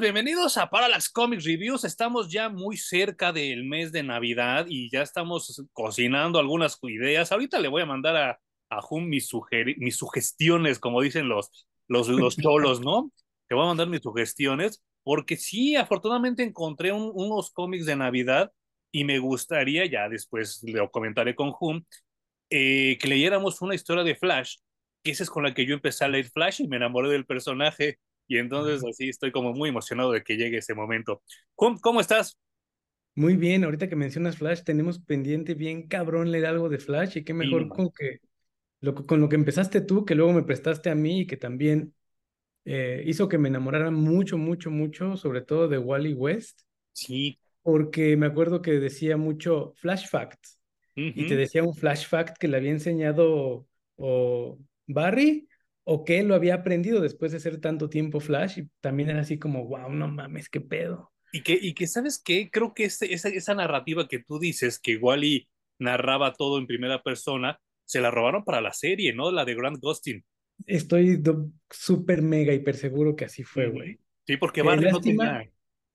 Bienvenidos a Parallax Comics Reviews. Estamos ya muy cerca del mes de Navidad y ya estamos cocinando algunas ideas. Ahorita le voy a mandar a, a Jun mis, mis sugestiones, como dicen los, los, los cholos, ¿no? Te voy a mandar mis sugestiones porque sí, afortunadamente encontré unos cómics de Navidad y me gustaría, ya después lo comentaré con Jun, eh, que leyéramos una historia de Flash, que esa es con la que yo empecé a leer Flash y me enamoré del personaje y entonces así estoy como muy emocionado de que llegue ese momento. ¿Cómo, cómo estás? Muy bien, ahorita que mencionas Flash, tenemos pendiente bien cabrón leer algo de Flash y qué mejor con que lo, con lo que empezaste tú, que luego me prestaste a mí y que también eh, hizo que me enamorara mucho, mucho, mucho, sobre todo de Wally West. Sí. Porque me acuerdo que decía mucho Flash Facts y te decía un Flash Fact que le había enseñado o Barry o que él lo había aprendido después de ser tanto tiempo Flash y también era así como, wow, no mames, qué pedo. Y que, y que ¿sabes qué? Creo que esa, esa narrativa que tú dices, que Wally narraba todo en primera persona, se la robaron para la serie, ¿no? La de Grant Gustin. Estoy súper mega hiper seguro que así fue, güey. Sí, porque eh, Barry no tenía...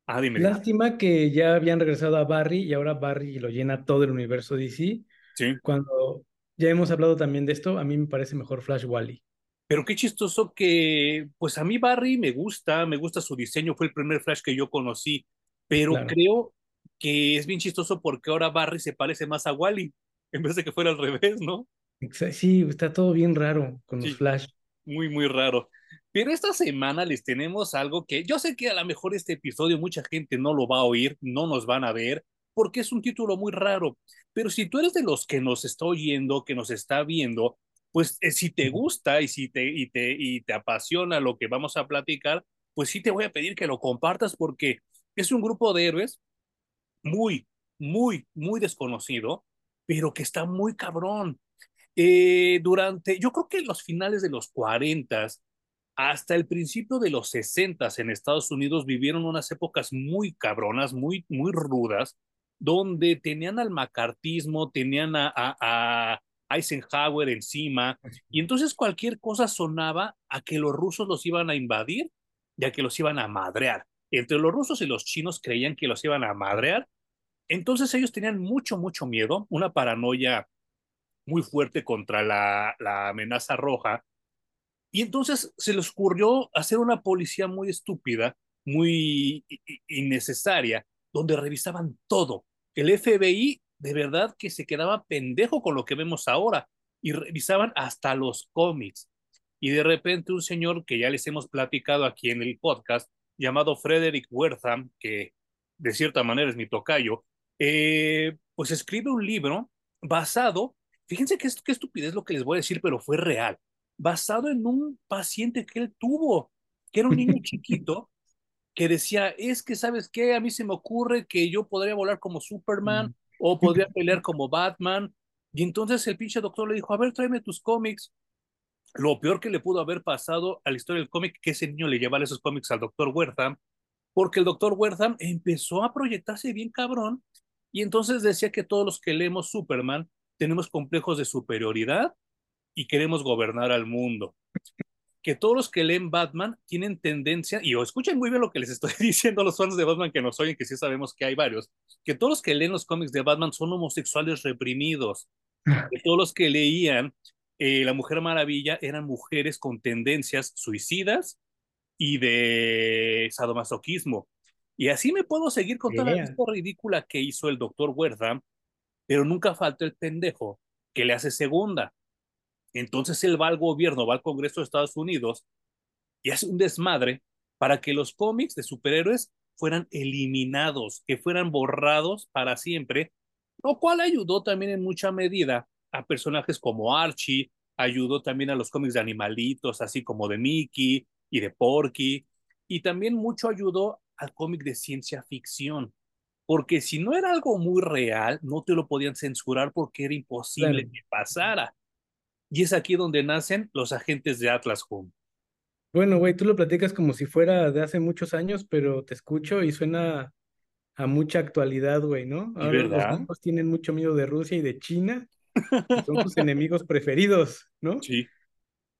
Ah, dime. Lástima que ya habían regresado a Barry y ahora Barry lo llena todo el universo DC. Sí. Cuando ya hemos hablado también de esto, a mí me parece mejor Flash Wally. Pero qué chistoso que, pues a mí Barry me gusta, me gusta su diseño, fue el primer Flash que yo conocí, pero creo que es bien chistoso porque ahora Barry se parece más a Wally, en vez de que fuera al revés, ¿no? Sí, está todo bien raro con los Flash. Muy, muy raro. Pero esta semana les tenemos algo que yo sé que a lo mejor este episodio mucha gente no lo va a oír, no nos van a ver, porque es un título muy raro. Pero si tú eres de los que nos está oyendo, que nos está viendo, pues eh, si te gusta y si te, y, te, y te apasiona lo que vamos a platicar, pues sí te voy a pedir que lo compartas porque es un grupo de héroes muy, muy, muy desconocido, pero que está muy cabrón. Eh, durante, yo creo que los finales de los 40 hasta el principio de los 60 en Estados Unidos vivieron unas épocas muy cabronas, muy, muy rudas, donde tenían al macartismo, tenían a, a Eisenhower encima, y entonces cualquier cosa sonaba a que los rusos los iban a invadir y a que los iban a madrear. Entre los rusos y los chinos creían que los iban a madrear, entonces ellos tenían mucho, mucho miedo, una paranoia muy fuerte contra la, la amenaza roja, y entonces se les ocurrió hacer una policía muy estúpida, muy innecesaria, donde revisaban todo. El FBI de verdad que se quedaba pendejo con lo que vemos ahora y revisaban hasta los cómics. Y de repente un señor que ya les hemos platicado aquí en el podcast, llamado Frederick Wertham, que de cierta manera es mi tocayo, eh, pues escribe un libro basado, fíjense qué, qué estupidez lo que les voy a decir, pero fue real, basado en un paciente que él tuvo, que era un niño chiquito, que decía, es que, ¿sabes qué? A mí se me ocurre que yo podría volar como Superman, o podría pelear como Batman. Y entonces el pinche doctor le dijo, a ver, tráeme tus cómics. Lo peor que le pudo haber pasado a la historia del cómic, que ese niño le llevara esos cómics al doctor Wertham, porque el doctor Wertham empezó a proyectarse bien cabrón, y entonces decía que todos los que leemos Superman tenemos complejos de superioridad y queremos gobernar al mundo que todos los que leen Batman tienen tendencia, y escuchen muy bien lo que les estoy diciendo a los fans de Batman que nos oyen, que sí sabemos que hay varios, que todos los que leen los cómics de Batman son homosexuales reprimidos, que todos los que leían eh, La Mujer Maravilla eran mujeres con tendencias suicidas y de sadomasoquismo. Y así me puedo seguir con toda la lista ridícula que hizo el doctor Wertham, pero nunca falta el pendejo que le hace segunda entonces él va al gobierno, va al Congreso de Estados Unidos y hace un desmadre para que los cómics de superhéroes fueran eliminados, que fueran borrados para siempre, lo cual ayudó también en mucha medida a personajes como Archie, ayudó también a los cómics de animalitos, así como de Mickey y de Porky, y también mucho ayudó al cómic de ciencia ficción, porque si no era algo muy real, no te lo podían censurar porque era imposible que pasara. Y es aquí donde nacen los agentes de Atlas Home. Bueno, güey, tú lo platicas como si fuera de hace muchos años, pero te escucho y suena a mucha actualidad, güey, ¿no? Ahora ¿verdad? los tienen mucho miedo de Rusia y de China. son sus enemigos preferidos, ¿no? Sí.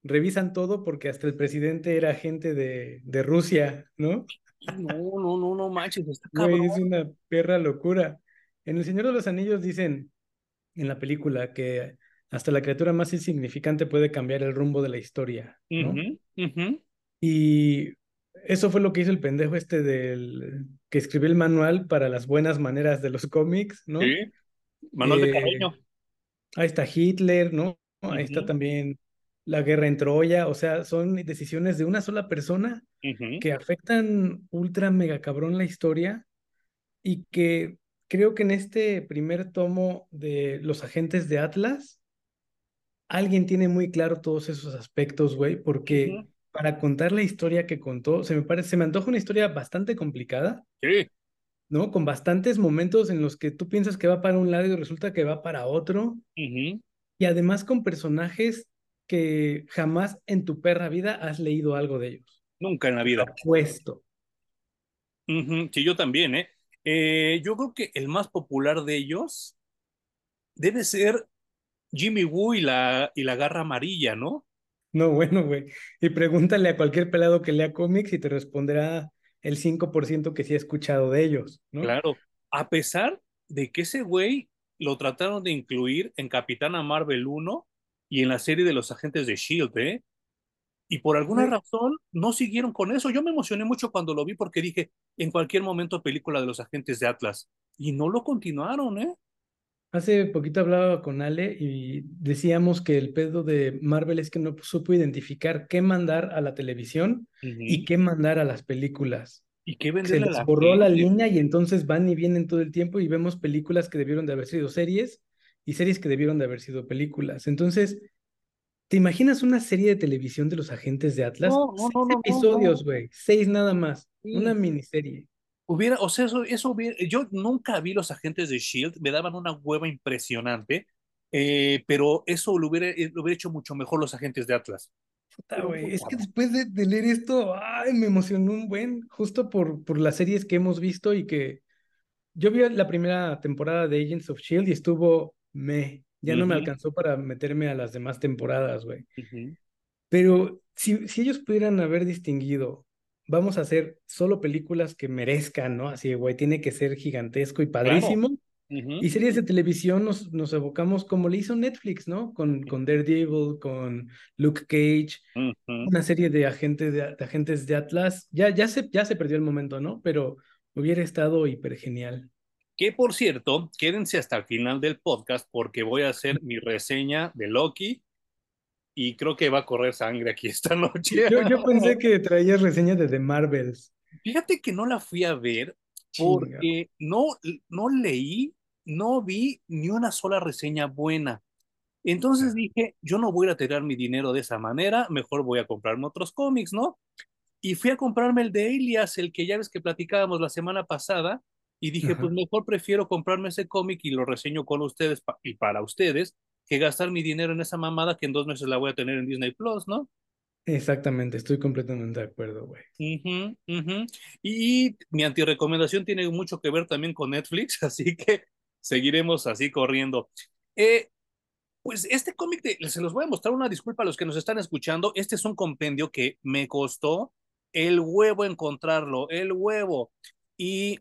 Revisan todo porque hasta el presidente era agente de, de Rusia, ¿no? no, no, no, no manches, está cabrón. es una perra locura. En El Señor de los Anillos dicen en la película que hasta la criatura más insignificante puede cambiar el rumbo de la historia, ¿no? Y eso fue lo que hizo el pendejo este del que escribió el manual para las buenas maneras de los cómics, ¿no? Sí, manual de eh, Ahí está Hitler, ¿no? Ahí está también la guerra en Troya, o sea, son decisiones de una sola persona que afectan ultra mega cabrón la historia y que creo que en este primer tomo de Los Agentes de Atlas, alguien tiene muy claro todos esos aspectos, güey, porque para contar la historia que contó, se me parece, se me antoja una historia bastante complicada. Sí. ¿No? Con bastantes momentos en los que tú piensas que va para un lado y resulta que va para otro. Y además con personajes que jamás en tu perra vida has leído algo de ellos. Nunca en la vida. Puesto. Sí, yo también, ¿eh? ¿eh? Yo creo que el más popular de ellos debe ser Jimmy Woo y la, y la garra amarilla, ¿no? No, bueno, güey. Y pregúntale a cualquier pelado que lea cómics y te responderá el 5% que sí ha escuchado de ellos, ¿no? Claro. A pesar de que ese güey lo trataron de incluir en Capitana Marvel 1 y en la serie de los agentes de Shield, ¿eh? Y por alguna razón no siguieron con eso. Yo me emocioné mucho cuando lo vi porque dije, en cualquier momento película de los agentes de Atlas. Y no lo continuaron, ¿eh? Hace poquito hablaba con Ale y decíamos que el pedo de Marvel es que no supo identificar qué mandar a la televisión y qué mandar a las películas. Y qué Se les borró la línea y entonces van y vienen todo el tiempo y vemos películas que debieron de haber sido series y series que debieron de haber sido películas. Entonces, ¿te imaginas una serie de televisión de los agentes de Atlas? No, no, no, Seis episodios, güey. Seis nada más. Una miniserie. Hubiera, o sea, eso, eso hubiera, yo nunca vi los agentes de Shield, me daban una hueva impresionante, eh, pero eso lo hubiera, eh, lo hubiera hecho mucho mejor los agentes de Atlas. es que después de, leer esto, ay, me emocionó un buen, justo por, por las series que hemos visto y que yo vi la primera temporada de Agents of Shield y estuvo me, ya no me alcanzó para meterme a las demás temporadas, güey. Pero si, si ellos pudieran haber distinguido vamos a hacer solo películas que merezcan, ¿no? Así, güey, tiene que ser gigantesco y padrísimo. Y series de televisión nos, nos evocamos como le hizo Netflix, ¿no? Con, con Daredevil, con Luke Cage, una serie de, agentes de, agentes de Atlas. Ya, ya, se, ya se perdió el momento, ¿no? Pero hubiera estado hiper genial. Que por cierto, quédense hasta el final del podcast porque voy a hacer mi reseña de Loki y creo que va a correr sangre aquí esta noche. Yo, pensé que traías reseña de The Marvels. Fíjate que no la fui a ver porque no, no leí, no vi ni una sola reseña buena. Entonces dije, yo no voy a tirar mi dinero de esa manera, mejor voy a comprarme otros cómics, ¿no? Y fui a comprarme el de Elias, el que ya ves que platicábamos la semana pasada, y dije, pues mejor prefiero comprarme ese cómic y lo reseño con ustedes y para ustedes, que gastar mi dinero en esa mamada que en dos meses la voy a tener en Disney Plus, ¿no? Exactamente, estoy completamente de acuerdo, güey. Y mi antirecomendación tiene mucho que ver también con Netflix, así que seguiremos así corriendo. Eh, pues este cómic, se los voy a mostrar una disculpa a los que nos están escuchando. Este es un compendio que me costó el huevo encontrarlo, el huevo. Y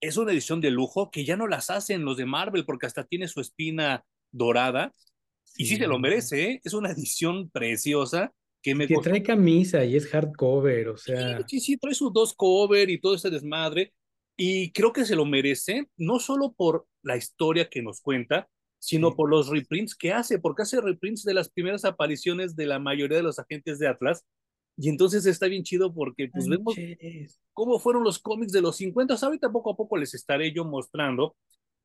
es una edición de lujo que ya no las hacen los de Marvel porque hasta tiene su espina dorada. Y sí se lo merece, ¿eh? es una edición preciosa. Que, me que trae camisa y es hardcover, o sea. Sí, sí, trae sus dos cover y todo ese desmadre. Y creo que se lo merece, no solo por la historia que nos cuenta, sino por los reprints que hace, porque hace reprints de las primeras apariciones de la mayoría de los agentes de Atlas. Y entonces está bien chido porque pues vemos cómo fueron los cómics de los 50. Ahorita poco a poco les estaré yo mostrando,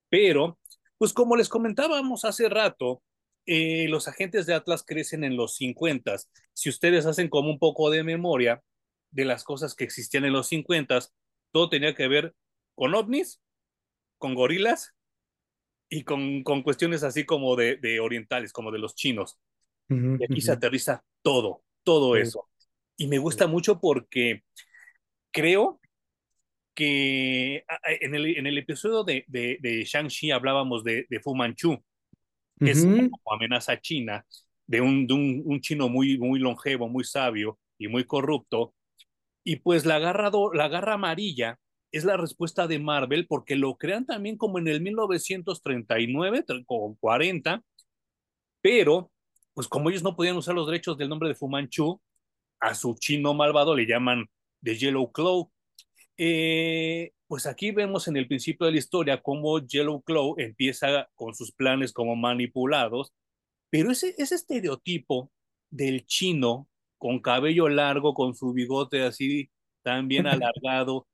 pero pues como les comentábamos hace rato, eh, los agentes de Atlas crecen en los 50. Si ustedes hacen como un poco de memoria de las cosas que existían en los 50, todo tenía que ver con ovnis, con gorilas y con, con cuestiones así como de, de, orientales, como de los chinos. y aquí se aterriza todo, todo eso. Y me gusta mucho porque creo que en el, en el episodio de, de, de Shang-Chi hablábamos de, de, Fu Manchu, que es como amenaza china, de, un, de un, un, chino muy, muy longevo, muy sabio y muy corrupto, Y pues la garra, do, la garra amarilla es la respuesta de Marvel porque lo crean también como en el 1939 o 40, pero pues como ellos no podían usar los derechos del nombre de Fu Manchu, a su chino malvado le llaman The Yellow Claw. Eh, pues aquí vemos en el principio de la historia cómo Yellow Claw empieza con sus planes como manipulados, pero ese, ese estereotipo del chino con cabello largo, con su bigote así tan bien alargado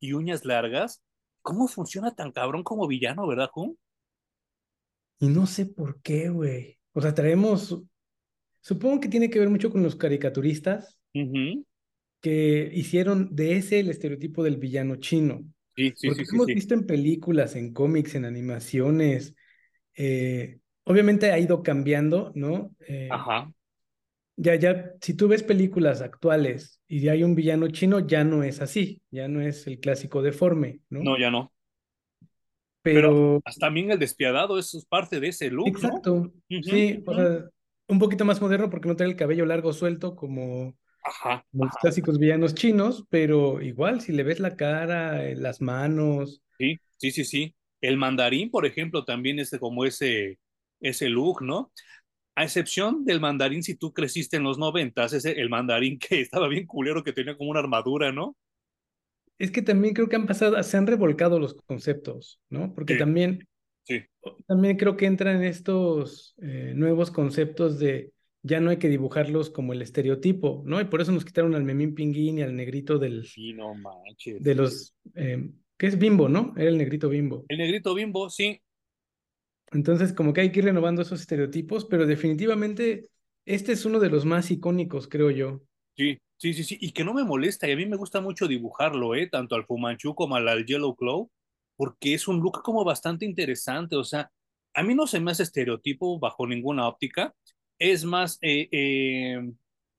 y uñas largas, ¿cómo funciona tan cabrón como villano, verdad, Jun? Y no sé por qué, güey. O sea, traemos, supongo que tiene que ver mucho con los caricaturistas uh -huh. Que hicieron de ese el estereotipo del villano chino. Sí, sí, Porque sí, hemos sí, visto en películas, en cómics, en animaciones. Eh, obviamente ha ido cambiando, ¿no? Eh, Ajá. ya, ya, si tú ves películas actuales y ya hay un villano chino, ya no es así, ya no es el clásico deforme, ¿no? No, ya no. Pero, Pero hasta también el despiadado eso es parte de ese look, exacto, ¿no? Uh sí, -huh, o sea, un poquito más moderno porque no trae el cabello largo suelto como Ajá, los ajá. clásicos villanos chinos, pero igual, si le ves la cara, eh, las manos, Sí, sí, sí, sí. El mandarín, por ejemplo, también es como ese, ese look, ¿no? A excepción del mandarín, si tú creciste en los noventas, ese el mandarín que estaba bien culero, que tenía como una armadura, ¿no? es que también creo que han pasado, se han revolcado los conceptos, ¿no? Porque Sí, también, sí. también creo que entran estos eh, nuevos conceptos de ya no hay que dibujarlos como el estereotipo, ¿no? Y por eso nos quitaron al Memín Pinguín y al negrito del, Y no manches. de los, eh, ¿qué es Bimbo, no? Era el negrito Bimbo. El negrito bimbo, sí. Entonces, como que hay que ir renovando esos estereotipos, pero definitivamente este es uno de los más icónicos, creo yo. Sí, sí, sí, sí. Y que no me molesta. Y a mí me gusta mucho dibujarlo, ¿eh? Tanto al Fumanchu como al, al Yellow Claw, porque es un look como bastante interesante. O sea, a mí no se me hace estereotipo bajo ninguna óptica. Es más, eh, eh,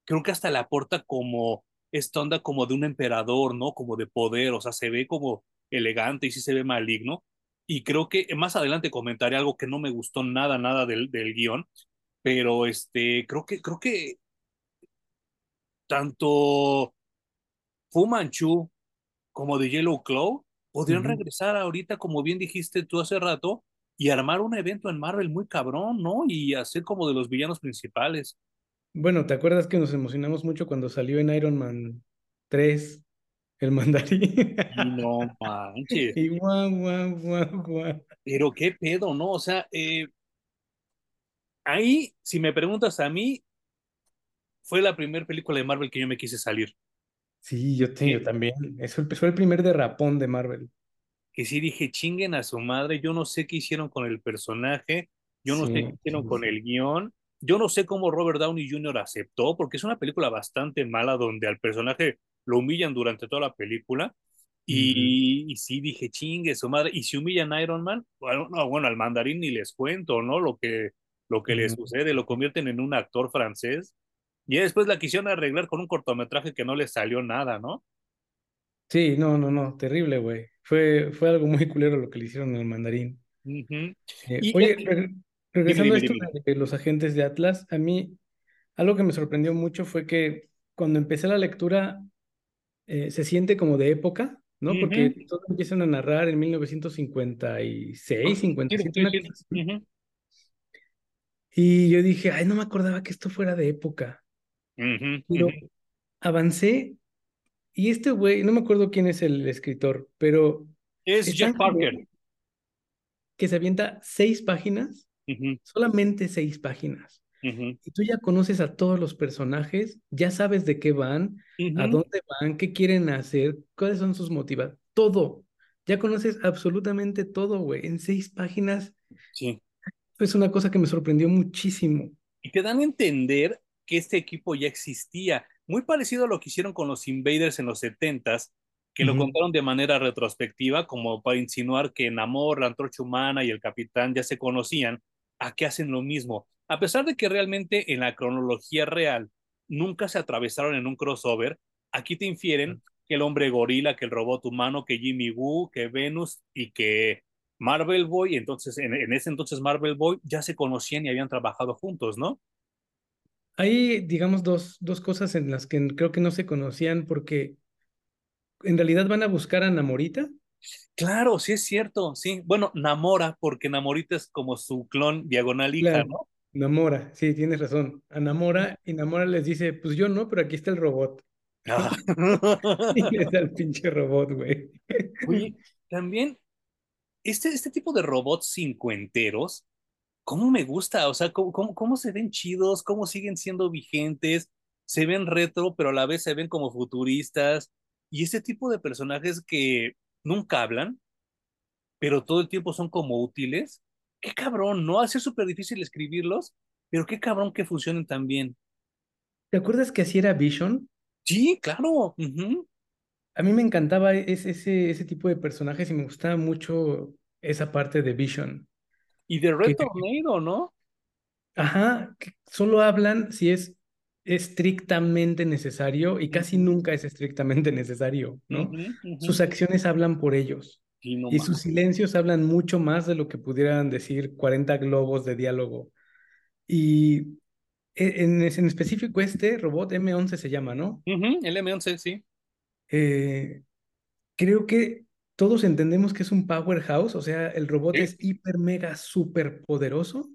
creo que hasta le aporta como esta onda como de un emperador, ¿no? Como de poder. O sea, se ve como elegante y sí se ve maligno. Y creo que más adelante comentaré algo que no me gustó nada, nada del, del guion. Pero este, creo que, creo que tanto Fu Manchu como de Yellow Claw podrían regresar ahorita, como bien dijiste tú hace rato, y armar un evento en Marvel muy cabrón, ¿no? Y hacer como de los villanos principales. Bueno, ¿te acuerdas que nos emocionamos mucho cuando salió en Iron Man 3 el mandarín? No manches. Y guau, guau, guau, guau. Pero qué pedo, ¿no? O sea, eh, ahí, si me preguntas a mí, fue la primera película de Marvel que yo me quise salir. Sí, yo, te- yo también. Eso fue el primer derrapón de Marvel. Que sí dije, chinguen a su madre, yo no sé qué hicieron con el personaje, yo no sé qué hicieron sí, con el guion, yo no sé cómo Robert Downey Jr. aceptó, porque es una película bastante mala donde al personaje lo humillan durante toda la película. Y, y sí dije, chingue su madre. Y si humillan a Iron Man, bueno, no, bueno, al mandarín ni les cuento, ¿no? Lo que, lo que le ujú. sucede, lo convierten en un actor francés. Y después la quisieron arreglar con un cortometraje que no le salió nada, ¿no? Sí, no, no, no, terrible, güey. Fue, fue algo muy culero lo que le hicieron al mandarín. Eh, Y oye, dime, regresando a esto de los agentes de Atlas, a mí algo que me sorprendió mucho fue que cuando empecé la lectura eh, se siente como de época, ¿no? Porque todos empiezan a narrar en 1956, Sí, 57, sí, una sí. cosa así. Ujú. Y yo dije, ay, no me acordaba que esto fuera de época. Pero avancé y este güey, no me acuerdo quién es el escritor, pero Es Jeff Parker. que se avienta seis páginas, solamente seis páginas. Y tú ya conoces a todos los personajes, ya sabes de qué van, a dónde van, qué quieren hacer, cuáles son sus motivaciones, todo. Ya conoces absolutamente todo, güey. En seis páginas Sí. es una cosa que me sorprendió muchísimo. y te dan a entender que este equipo ya existía, muy parecido a lo que hicieron con los Invaders en los 70s, que lo contaron de manera retrospectiva, como para insinuar que Namor, la Antorcha Humana y el Capitán ya se conocían, a que hacen lo mismo. A pesar de que realmente en la cronología real nunca se atravesaron en un crossover, aquí te infieren que el hombre gorila, que el robot humano, que Jimmy Woo, que Venus y que Marvel Boy, entonces en, en ese entonces Marvel Boy ya se conocían y habían trabajado juntos, ¿no? Hay, digamos, dos, dos cosas en las que creo que no se conocían porque en realidad van a buscar a Namorita. Claro, sí es cierto, sí. Bueno, Namora, porque Namorita es como su clon diagonal hija, ¿no? Namora, sí, tienes razón. A Namora y Namora les dice, pues yo no, pero aquí está el robot. Ah. y el pinche robot, güey. Oye, también este, este tipo de robots cincuenteros, ¿cómo me gusta? O sea, ¿cómo, cómo, cómo se ven chidos? ¿Cómo siguen siendo vigentes? Se ven retro, pero a la vez se ven como futuristas. Y ese tipo de personajes que nunca hablan, pero todo el tiempo son como útiles. Qué cabrón, ¿no? Hace súper difícil escribirlos, pero qué cabrón que funcionen tan bien. ¿Te acuerdas que así era Vision? Sí, claro. A mí me encantaba ese, ese, ese tipo de personajes y me gustaba mucho esa parte de Vision. Y de Red Tornado, ¿no? Ajá, que solo hablan si es estrictamente necesario y casi nunca es estrictamente necesario, ¿no? Sus acciones hablan por ellos y sus silencios hablan mucho más de lo que pudieran decir 40 globos de diálogo. Y e, en, en específico este robot M11 se llama, ¿no? el M11, sí. Eh, creo que todos entendemos que es un powerhouse, o sea, el robot es hiper, mega, súper poderoso,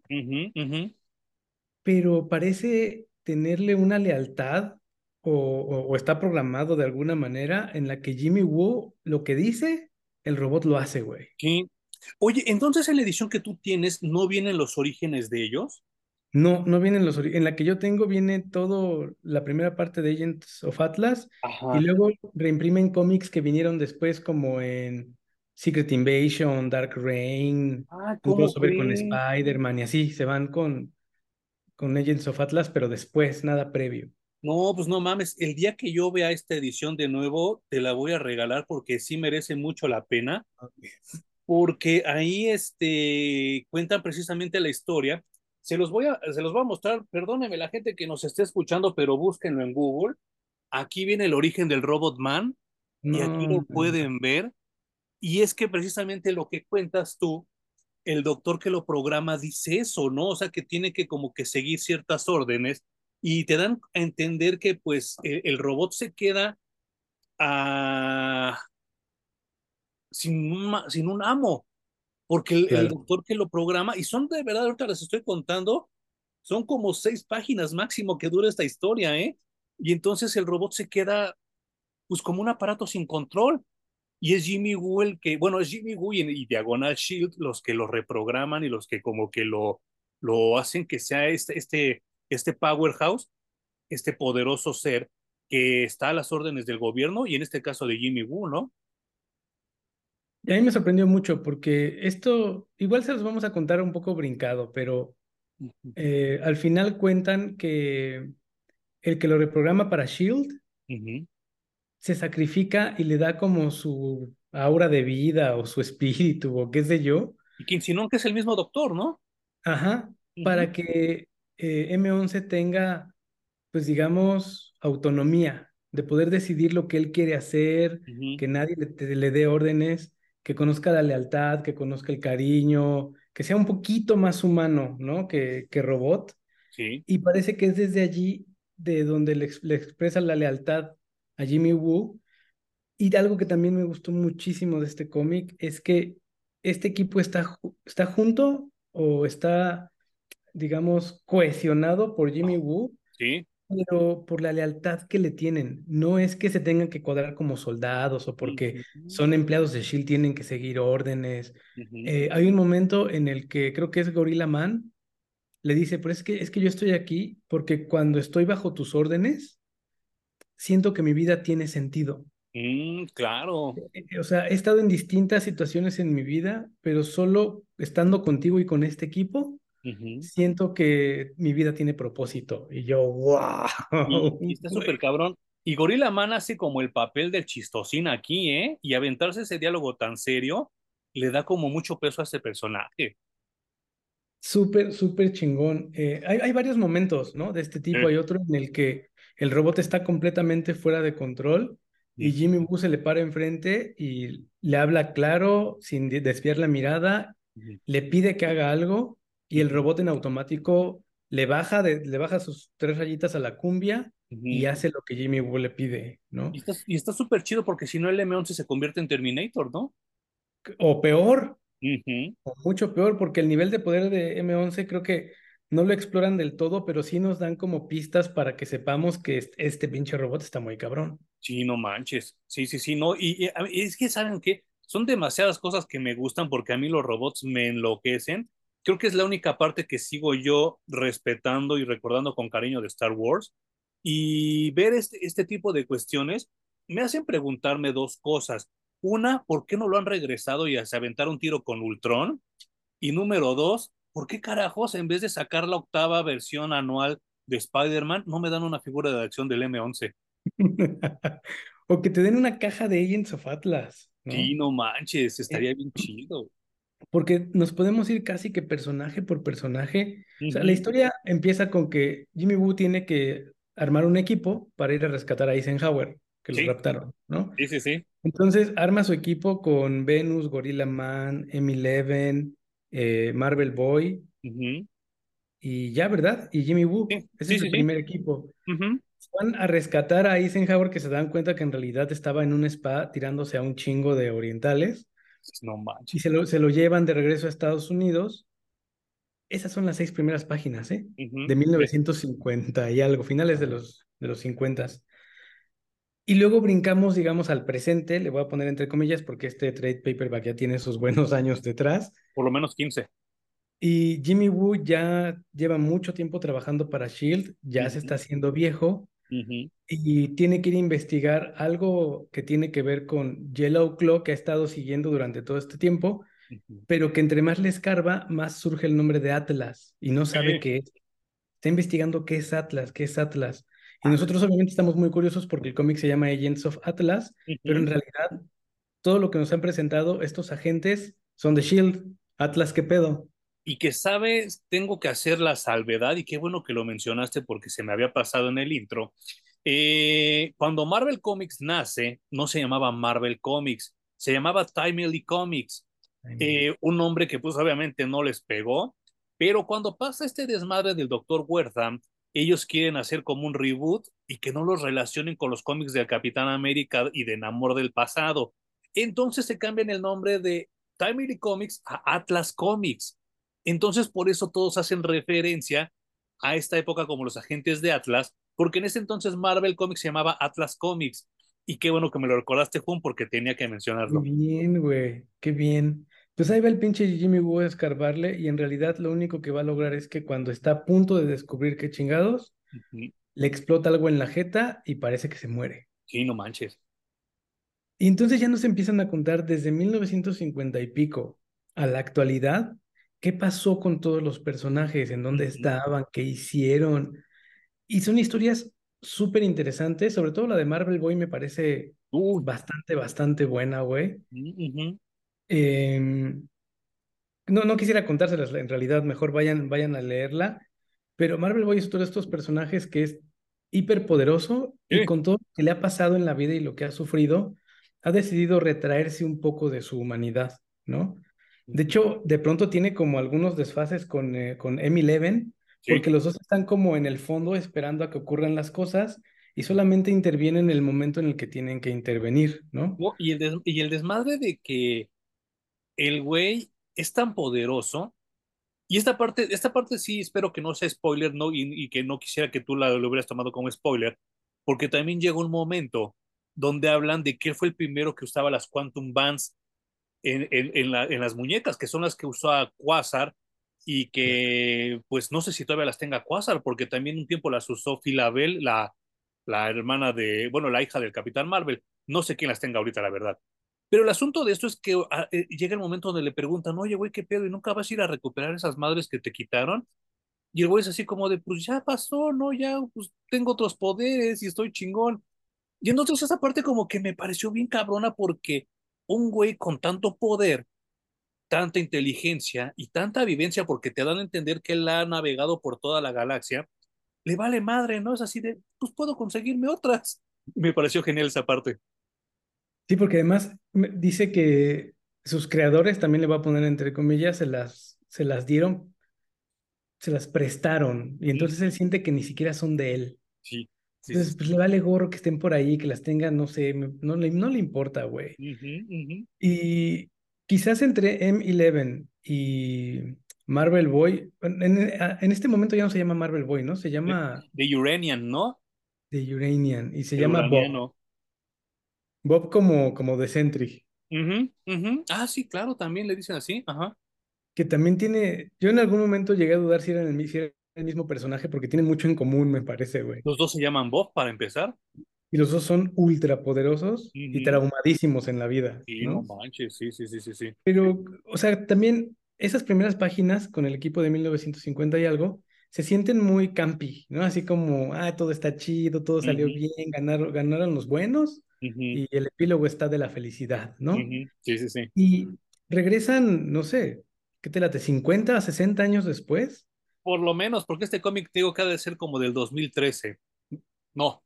pero parece tenerle una lealtad o, está programado de alguna manera en la que Jimmy Woo lo que dice, el robot lo hace, güey. Sí. Oye, entonces en la edición que tú tienes, ¿no vienen los orígenes de ellos? No, no vienen los. En la que yo tengo viene todo, la primera parte de Agents of Atlas, y luego reimprimen cómics que vinieron después, como en Secret Invasion, Dark Reign, ah, con Spider-Man, y así se van con, con Legends of Atlas, pero después, nada previo. No, pues no mames, el día que yo vea esta edición de nuevo, te la voy a regalar porque sí merece mucho la pena, porque ahí este, cuentan precisamente la historia. Se los, voy a, se los voy a mostrar, perdóneme la gente que nos esté escuchando, pero búsquenlo en Google. Aquí viene el origen del Robot Man y aquí lo pueden ver. Y es que precisamente lo que cuentas tú el doctor que lo programa dice eso, ¿no? O sea, que tiene que como que seguir ciertas órdenes y te dan a entender que pues el, robot se queda sin, un, sin un amo, porque el, doctor que lo programa, y son de verdad, ahorita les estoy contando, son como seis páginas máximo que dura esta historia, ¿eh? Y entonces el robot se queda pues como un aparato sin control y es Jimmy Woo el que, bueno, es Jimmy Woo y, Diagonal Shield los que lo reprograman y los que como que lo, lo hacen que sea este, este, este powerhouse, este poderoso ser que está a las órdenes del gobierno y en este caso de Jimmy Woo, ¿no? Y a mí me sorprendió mucho porque esto, igual se los vamos a contar un poco brincado, pero eh, al final cuentan que el que lo reprograma para Shield se sacrifica y le da como su aura de vida o su espíritu o qué sé yo. Y que insinúan que es el mismo doctor, ¿no? Ajá, para que eh, M11 tenga, pues digamos, autonomía de poder decidir lo que él quiere hacer, que nadie le, le, dé órdenes, que conozca la lealtad, que conozca el cariño, que sea un poquito más humano, ¿no? Que, que robot. Sí. Y parece que es desde allí de donde le, le expresa la lealtad a Jimmy Woo. Y algo que también me gustó muchísimo de este cómic es que este equipo está, está junto o está, digamos, cohesionado por Jimmy Woo. Sí. Pero por la lealtad que le tienen. No es que se tengan que cuadrar como soldados o porque son empleados de Shield tienen que seguir órdenes. Eh, hay un momento en el que creo que es Gorilla Man le dice, pero es que, es que yo estoy aquí porque cuando estoy bajo tus órdenes, siento que mi vida tiene sentido. Mm, claro. Eh, eh, o sea, he estado en distintas situaciones en mi vida, pero solo estando contigo y con este equipo, siento que mi vida tiene propósito. Y yo, wow. Y, está súper cabrón. Y Gorilla Man hace como el papel del chistosín aquí, ¿eh? Y aventarse ese diálogo tan serio le da como mucho peso a ese personaje. Súper, súper chingón. Eh, hay, hay, varios momentos, ¿no? De este tipo. Hay otro en el que el robot está completamente fuera de control y Jimmy Woo se le para enfrente y le habla claro, sin desviar la mirada, le pide que haga algo y el robot en automático le baja, de, le baja sus tres rayitas a la cumbia y hace lo que Jimmy Woo le pide, ¿no? Y está súper chido porque si no el M11 se convierte en Terminator, ¿no? O peor, o mucho peor, porque el nivel de poder de M11 creo que no lo exploran del todo, pero sí nos dan como pistas para que sepamos que este pinche robot está muy cabrón. Sí, no manches. Sí, sí, sí, no. Y, y es que, ¿saben qué? Son demasiadas cosas que me gustan porque a mí los robots me enloquecen creo que es la única parte que sigo yo respetando y recordando con cariño de Star Wars. Y ver este, este tipo de cuestiones me hacen preguntarme dos cosas. Una, ¿por qué no lo han regresado y se aventar un tiro con Ultron? Y número dos, ¿por qué carajos en vez de sacar la octava versión anual de Spider-Man no me dan una figura de acción del M11? o que te den una caja de Agents of Atlas. ¿no? Sí, no manches, estaría bien chido porque nos podemos ir casi que personaje por personaje. O sea, la historia empieza con que Jimmy Woo tiene que armar un equipo para ir a rescatar a Eisenhower, que lo raptaron, ¿no? Sí, sí, sí. Entonces arma su equipo con Venus, Gorilla Man, M11, eh, Marvel Boy. Y ya, ¿verdad? Y Jimmy Woo. Ese es su primer equipo. Van a rescatar a Eisenhower que se dan cuenta que en realidad estaba en un spa tirándose a un chingo de orientales. No manches. Y se lo, se lo llevan de regreso a Estados Unidos. Esas son las seis primeras páginas, ¿eh? De 1950 y algo, finales de los, de los 50. Y luego brincamos, digamos, al presente, le voy a poner entre comillas porque este trade paperback ya tiene sus buenos años detrás. Por lo menos 15. Y Jimmy Woo ya lleva mucho tiempo trabajando para Shield, ya se está haciendo viejo y tiene que ir a investigar algo que tiene que ver con Yellow Claw que ha estado siguiendo durante todo este tiempo, pero que entre más le escarba, más surge el nombre de Atlas y no sabe qué es. Está investigando qué es Atlas, qué es Atlas. Y nosotros obviamente estamos muy curiosos porque el cómic se llama Agents of Atlas, pero en realidad todo lo que nos han presentado estos agentes son de Shield. Atlas, ¿qué pedo? Y que sabes, tengo que hacer la salvedad, y qué bueno que lo mencionaste porque se me había pasado en el intro. Eh, cuando Marvel Comics nace, no se llamaba Marvel Comics, se llamaba Timely Comics, eh, un nombre que pues obviamente no les pegó, pero cuando pasa este desmadre del Doctor Huerta, ellos quieren hacer como un reboot y que no los relacionen con los cómics del Capitán América y de Namor del pasado. Entonces se cambian el nombre de Timely Comics a Atlas Comics. Entonces, por eso todos hacen referencia a esta época como los agentes de Atlas, porque en ese entonces Marvel Comics se llamaba Atlas Comics. Y qué bueno que me lo recordaste, Juan, porque tenía que mencionarlo. Qué bien, güey, qué bien. Pues ahí va el pinche Jimmy Woo a escarbarle y en realidad lo único que va a lograr es que cuando está a punto de descubrir qué chingados, le explota algo en la jeta y parece que se muere. Sí, no manches. Y entonces ya nos empiezan a contar desde 1950 y pico a la actualidad qué pasó con todos los personajes, en dónde estaban, qué hicieron. Y son historias súper interesantes, sobre todo la de Marvel Boy me parece bastante, bastante buena, güey. Em, no, no quisiera contárselas en realidad, mejor vayan, vayan a leerla. Pero Marvel Boy es uno de estos personajes que es hiper poderoso y con todo lo que le ha pasado en la vida y lo que ha sufrido, ha decidido retraerse un poco de su humanidad, ¿no? De hecho, de pronto tiene como algunos desfases con, eh, con M11, porque los dos están como en el fondo esperando a que ocurran las cosas y solamente intervienen en el momento en el que tienen que intervenir, ¿no? y, el y el desmadre de que el güey es tan poderoso. Y esta parte, esta parte sí espero que no sea spoiler, ¿no? Y, que no quisiera que tú la, lo hubieras tomado como spoiler, porque también llega un momento donde hablan de que fue el primero que usaba las Quantum Bands en, en, en, las muñecas, que son las que usó Quasar y que pues no sé si todavía las tenga Quasar, porque también un tiempo las usó Filabel, la, la hermana de, bueno, la hija del Capitán Marvel. No sé quién las tenga ahorita, la verdad. Pero el asunto de esto es que ah, eh, llega el momento donde le preguntan, oye, güey, ¿qué pedo? ¿Y nunca vas a ir a recuperar esas madres que te quitaron? Y el güey es así como de, pues ya pasó, ¿no? Ya, pues tengo otros poderes y estoy chingón. Y entonces esa parte como que me pareció bien cabrona porque un güey con tanto poder, tanta inteligencia y tanta vivencia, porque te dan a entender que él ha navegado por toda la galaxia, le vale madre, ¿no? Es así de, pues puedo conseguirme otras. Me pareció genial esa parte. Sí, porque además dice que sus creadores, también le va a poner entre comillas, se las, se las dieron se las prestaron y entonces él siente que ni siquiera son de él. Sí. Entonces, pues le vale gorro que estén por ahí, que las tengan, no sé, no le, no le importa, güey. Y quizás entre M11 y Marvel Boy, en, este momento ya no se llama Marvel Boy, ¿no? Se llama... The, Uranian, ¿no? The Uranian, y se llama Bob. Bob como, como de Sentry. Ah, sí, claro, también le dicen así, ajá. Que también tiene, yo en algún momento llegué a dudar si eran el, mismo personaje porque tienen mucho en común, me parece, güey. Los dos se llaman Bob para empezar. Y los dos son ultra poderosos y traumadísimos en la vida. Sí, ¿no? manches, sí, sí, sí, sí, sí. Pero, o sea, también esas primeras páginas con el equipo de 1950 y algo, se sienten muy campi, ¿no? Así como, ah, todo está chido, todo salió bien, ganaron, ganaron los buenos y el epílogo está de la felicidad, ¿no? Sí, sí, sí. Y regresan, no sé, ¿qué te late? ¿50 a 60 años después? Por lo menos, porque este cómic, digo, que ha de ser como del 2013. No.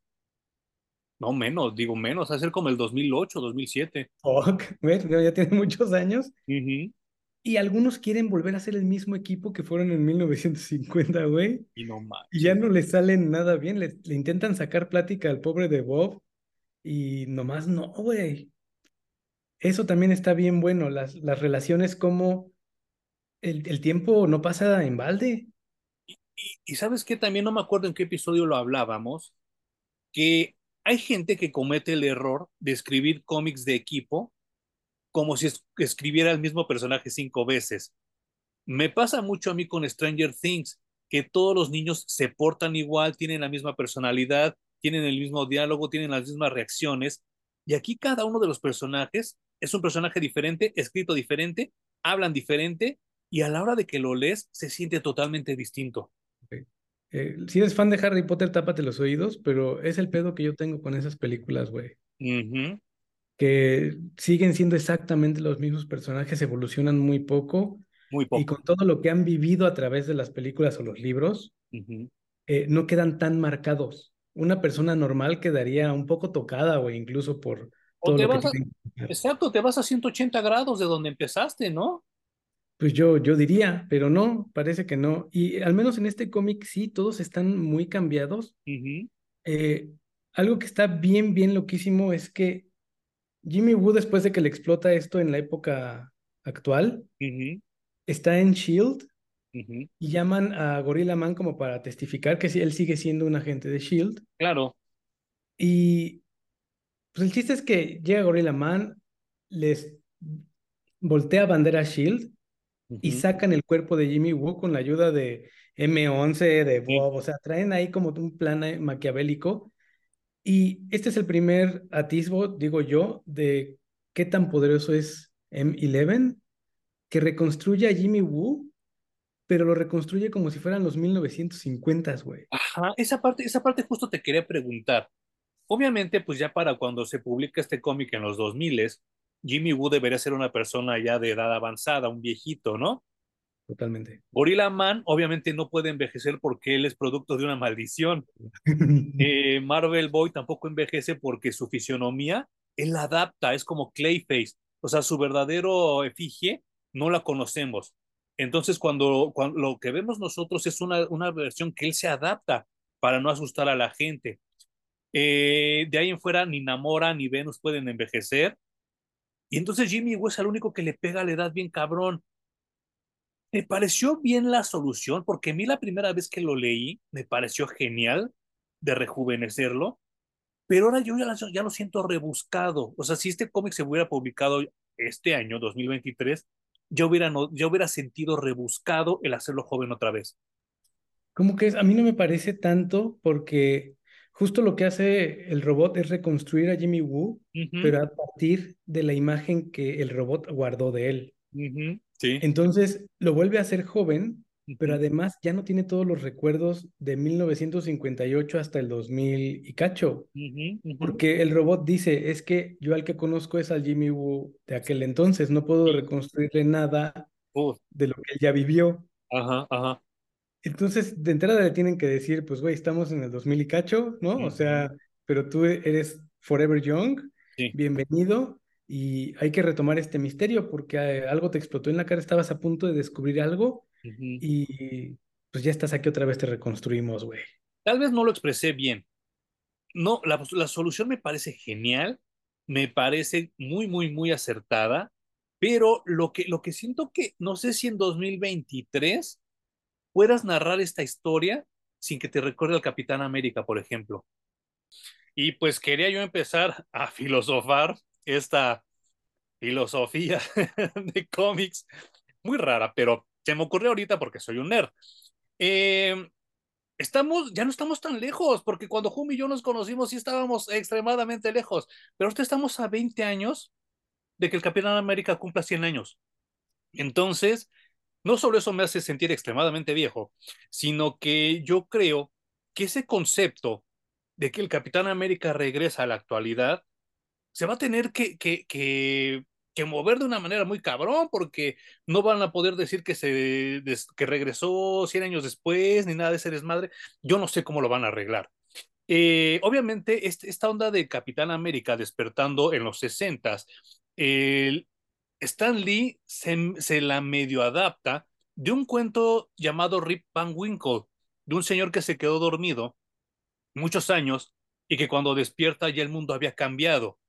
No, menos, digo menos, ha de ser como el 2008, 2007. Fuck, ya tiene muchos años. Y algunos quieren volver a ser el mismo equipo que fueron en 1950, güey. Y no Y ya no le salen nada bien. Le, le, intentan sacar plática al pobre de Bob. Y nomás no, güey. Eso también está bien bueno, las, las relaciones como el, el tiempo no pasa en balde. Y, sabes que también no me acuerdo en qué episodio lo hablábamos, que hay gente que comete el error de escribir cómics de equipo como si escribiera el mismo personaje cinco veces. Me pasa mucho a mí con Stranger Things, que todos los niños se portan igual, tienen la misma personalidad, tienen el mismo diálogo, tienen las mismas reacciones. Y aquí cada uno de los personajes es un personaje diferente, escrito diferente, hablan diferente y a la hora de que lo lees se siente totalmente distinto. Eh, si eres fan de Harry Potter, tápate los oídos, pero es el pedo que yo tengo con esas películas, güey. Que siguen siendo exactamente los mismos personajes, evolucionan muy poco. Muy poco. Y con todo lo que han vivido a través de las películas o los libros, eh, no quedan tan marcados una persona normal quedaría un poco tocada, o incluso por todo lo que Exacto, te vas a 180 grados de donde empezaste, ¿no? Pues yo, yo diría, pero no, parece que no. Y al menos en este cómic sí, todos están muy cambiados. Eh, algo que está bien, bien loquísimo es que Jimmy Woo, después de que le explota esto en la época actual, está en Shield y llaman a Gorilla Man como para testificar que él sigue siendo un agente de Shield. Claro. Y pues el chiste es que llega Gorilla Man, les voltea bandera Shield y sacan el cuerpo de Jimmy Woo con la ayuda de M11, de Bob, o sea, traen ahí como un plan maquiavélico. Y este es el primer atisbo, digo yo, de qué tan poderoso es M11, que reconstruye a Jimmy Woo pero lo reconstruye como si fueran los 1950, güey. Ajá, esa parte, esa parte justo te quería preguntar. Obviamente, pues ya para cuando se publica este cómic en los 2000, Jimmy Woo debería ser una persona ya de edad avanzada, un viejito, ¿no? Totalmente. Gorilla Man obviamente no puede envejecer porque él es producto de una maldición. Eh, Marvel Boy tampoco envejece porque su fisionomía, él la adapta, es como Clayface. O sea, su verdadero efigie no la conocemos. Entonces, cuando, cuando lo que vemos nosotros es una, una versión que él se adapta para no asustar a la gente. Eh, de ahí en fuera, ni Namora ni Venus pueden envejecer. Y entonces Jimmy es el único que le pega la edad bien cabrón. Me pareció bien la solución, porque a mí la primera vez que lo leí me pareció genial de rejuvenecerlo, pero ahora yo ya, lo siento rebuscado. O sea, si este cómic se hubiera publicado este año, 2023, yo hubiera, yo hubiera sentido rebuscado el hacerlo joven otra vez. Como que a mí no me parece tanto porque justo lo que hace el robot es reconstruir a Jimmy Woo, pero a partir de la imagen que el robot guardó de él. sí. Entonces lo vuelve a hacer joven, pero además ya no tiene todos los recuerdos de 1958 hasta el 2000 y cacho. Porque el robot dice, es que yo al que conozco es al Jimmy Woo de aquel entonces, no puedo reconstruirle nada de lo que él ya vivió. Ajá, ajá. Entonces, de entrada le tienen que decir, pues, güey, estamos en el 2000 y cacho, ¿no? O sea, pero tú eres Forever Young, bienvenido, y hay que retomar este misterio porque eh, algo te explotó en la cara, estabas a punto de descubrir algo y pues ya estás aquí otra vez, te reconstruimos, güey. Tal vez no lo expresé bien. No, la, la solución me parece genial, me parece muy, muy, muy acertada, pero lo que, lo que siento que, no sé si en 2023 puedas narrar esta historia sin que te recuerde al Capitán América, por ejemplo. Y pues quería yo empezar a filosofar esta filosofía de cómics muy rara, pero se me ocurrió ahorita porque soy un nerd. Eh, estamos, ya no estamos tan lejos, porque cuando Hum y yo nos conocimos sí estábamos extremadamente lejos, pero ahorita estamos a 20 años de que el Capitán América cumpla 100 años. Entonces, no solo eso me hace sentir extremadamente viejo, sino que yo creo que ese concepto de que el Capitán América regresa a la actualidad se va a tener que, que, que, mover de una manera muy cabrón, porque no van a poder decir que, se, que regresó 100 años después, ni nada de ese desmadre. Yo no sé cómo lo van a arreglar. Eh, obviamente, este, esta onda de Capitán América despertando en los 60 el Stan Lee se, se, la medio adapta de un cuento llamado Rip Van Winkle, de un señor que se quedó dormido muchos años y que cuando despierta ya el mundo había cambiado.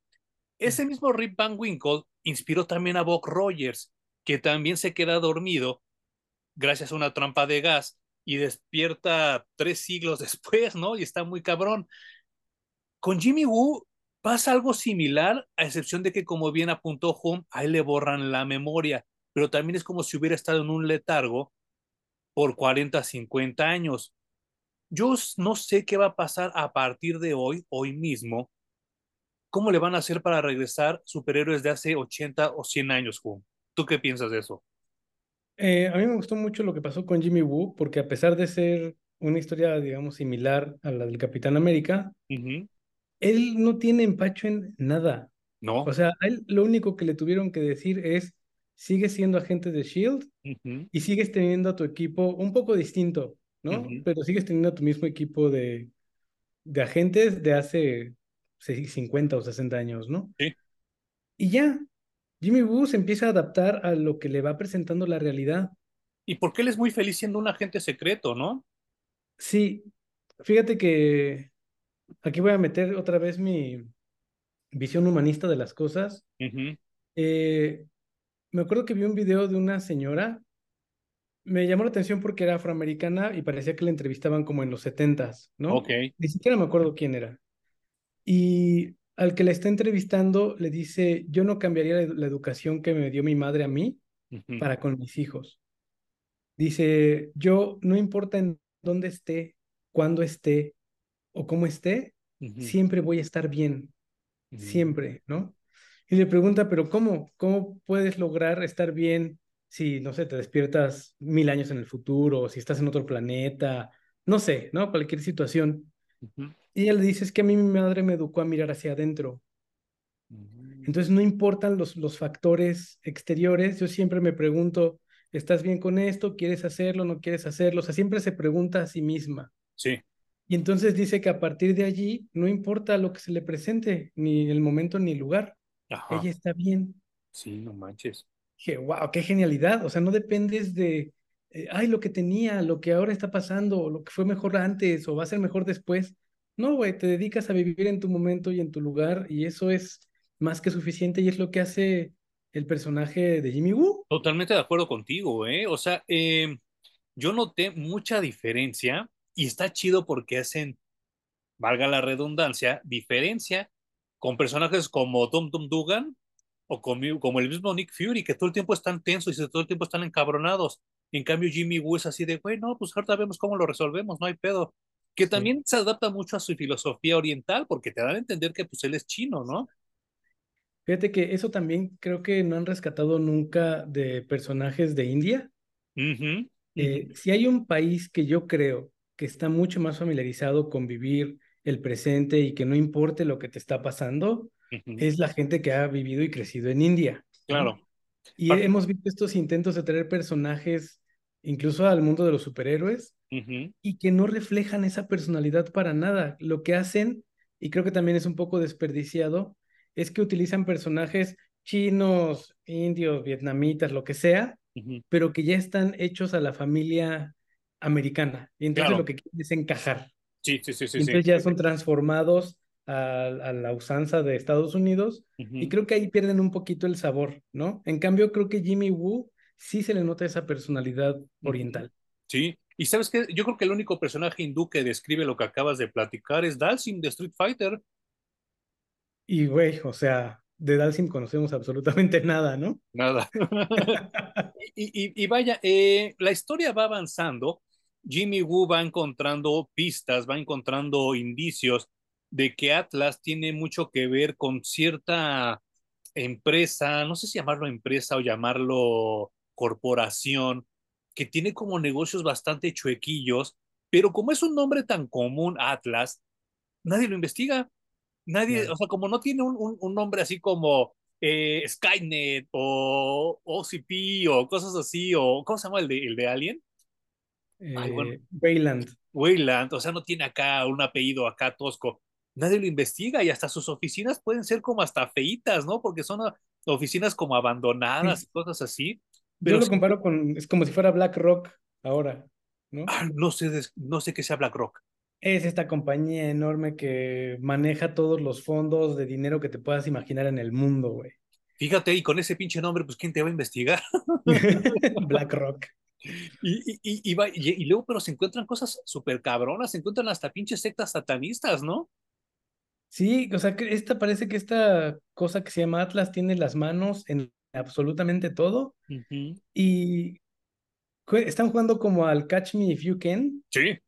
Ese mismo Rip Van Winkle inspiró también a Buck Rogers, que también se queda dormido gracias a una trampa de gas y despierta tres siglos después, ¿no? Y está muy cabrón. Con Jimmy Woo pasa algo similar, a excepción de que, como bien apuntó Home, ahí le borran la memoria, pero también es como si hubiera estado en un letargo por 40, 50 años. Yo no sé qué va a pasar a partir de hoy, hoy mismo, ¿cómo le van a hacer para regresar superhéroes de hace 80 o 100 años, Juan? ¿Tú qué piensas de eso? Eh, a mí me gustó mucho lo que pasó con Jimmy Woo, porque a pesar de ser una historia, digamos, similar a la del Capitán América, uh -huh. Él no tiene empacho en nada. No. O sea, a él lo único que le tuvieron que decir es, sigues siendo agente de SHIELD uh -huh. y sigues teniendo a tu equipo un poco distinto, ¿no? Uh -huh. Pero sigues teniendo a tu mismo equipo de, de agentes de hace 50 o 60 años, ¿no? Sí. Y ya, Jimmy Woo se empieza a adaptar a lo que le va presentando la realidad. Y porque él es muy feliz siendo un agente secreto, ¿no? Sí, fíjate que aquí voy a meter otra vez mi visión humanista de las cosas. Uh -huh. eh, me acuerdo que vi un video de una señora, me llamó la atención porque era afroamericana y parecía que la entrevistaban como en los setentas, ¿no? Ok. Ni siquiera me acuerdo quién era. Y al que la está entrevistando le dice, yo no cambiaría la, la educación que me dio mi madre a mí uh -huh. para con mis hijos. Dice, yo no importa en dónde esté, cuándo esté o cómo esté, uh -huh. siempre voy a estar bien, uh -huh. siempre, ¿no? Y le pregunta, pero ¿cómo? ¿Cómo puedes lograr estar bien si, no sé, te despiertas mil años en el futuro, si estás en otro planeta, no sé, ¿no? Cualquier situación. Y ella le dice, es que a mí mi madre me educó a mirar hacia adentro. Entonces no importan los, los factores exteriores, yo siempre me pregunto, ¿estás bien con esto? ¿Quieres hacerlo? ¿No quieres hacerlo? O sea, siempre se pregunta a sí misma. Sí. Y entonces dice que a partir de allí no importa lo que se le presente, ni el momento ni el lugar. Ajá. Ella está bien. Sí, no manches. Dije, wow, qué genialidad. O sea, no dependes de, eh, ay, lo que tenía, lo que ahora está pasando, lo que fue mejor antes o va a ser mejor después. No, güey, te dedicas a vivir en tu momento y en tu lugar y eso es más que suficiente y es lo que hace el personaje de Jimmy Woo. Totalmente de acuerdo contigo, ¿eh? O sea, eh, yo noté mucha diferencia y está chido porque hacen, valga la redundancia, diferencia con personajes como Tom Tom Dugan o como, como el mismo Nick Fury, que todo el tiempo están tensos y todo el tiempo están encabronados. En cambio, Jimmy Woo es así de, güey, no, pues ahorita vemos cómo lo resolvemos, no hay pedo que también sí. se adapta mucho a su filosofía oriental, porque te dan a entender que pues él es chino, ¿no? Fíjate que eso también creo que no han rescatado nunca de personajes de India. Uh -huh, uh -huh. Eh, si hay un país que yo creo que está mucho más familiarizado con vivir el presente y que no importe lo que te está pasando, uh -huh. es la gente que ha vivido y crecido en India. Claro. Y hemos visto estos intentos de traer personajes incluso al mundo de los superhéroes, uh -huh. y que no reflejan esa personalidad para nada. Lo que hacen, y creo que también es un poco desperdiciado, es que utilizan personajes chinos, indios, vietnamitas, lo que sea, uh -huh. pero que ya están hechos a la familia americana. Y entonces lo que quieren es encajar. Sí, sí, sí, sí. Y entonces ya son transformados a, la usanza de Estados Unidos y creo que ahí pierden un poquito el sabor, ¿no? En cambio, creo que Jimmy Woo sí se le nota esa personalidad oriental. Sí, y sabes que yo creo que el único personaje hindú que describe lo que acabas de platicar es Dalsim de Street Fighter. Y güey, o sea, de Dalsim conocemos absolutamente nada, ¿no? Nada. y, y, vaya, eh, la historia va avanzando. Jimmy Woo va encontrando pistas, va encontrando indicios de que Atlas tiene mucho que ver con cierta empresa, no sé si llamarlo empresa o llamarlo corporación, que tiene como negocios bastante chuequillos, pero como es un nombre tan común, Atlas, nadie lo investiga. Nadie, o sea, como no tiene un, un, nombre así como eh, Skynet o OCP o cosas así, o ¿cómo se llama el de, el de Alien? Eh, Wayland. Wayland, o sea, no tiene acá un apellido acá tosco nadie lo investiga y hasta sus oficinas pueden ser como hasta feitas, ¿no? Porque son oficinas como abandonadas y cosas así. Yo lo comparo con, es como si fuera BlackRock ahora, ¿no? Ah, no sé, no sé qué sea BlackRock. Es esta compañía enorme que maneja todos los fondos de dinero que te puedas imaginar en el mundo, güey. Fíjate, y con ese pinche nombre, pues ¿quién te va a investigar? BlackRock. Y, y, y, y, luego, pero se encuentran cosas súper cabronas, se encuentran hasta pinches sectas satanistas, ¿no? Sí, o sea, que esta parece que esta cosa que se llama Atlas tiene las manos en absolutamente todo. Y están jugando como al Catch Me If You Can. Sí,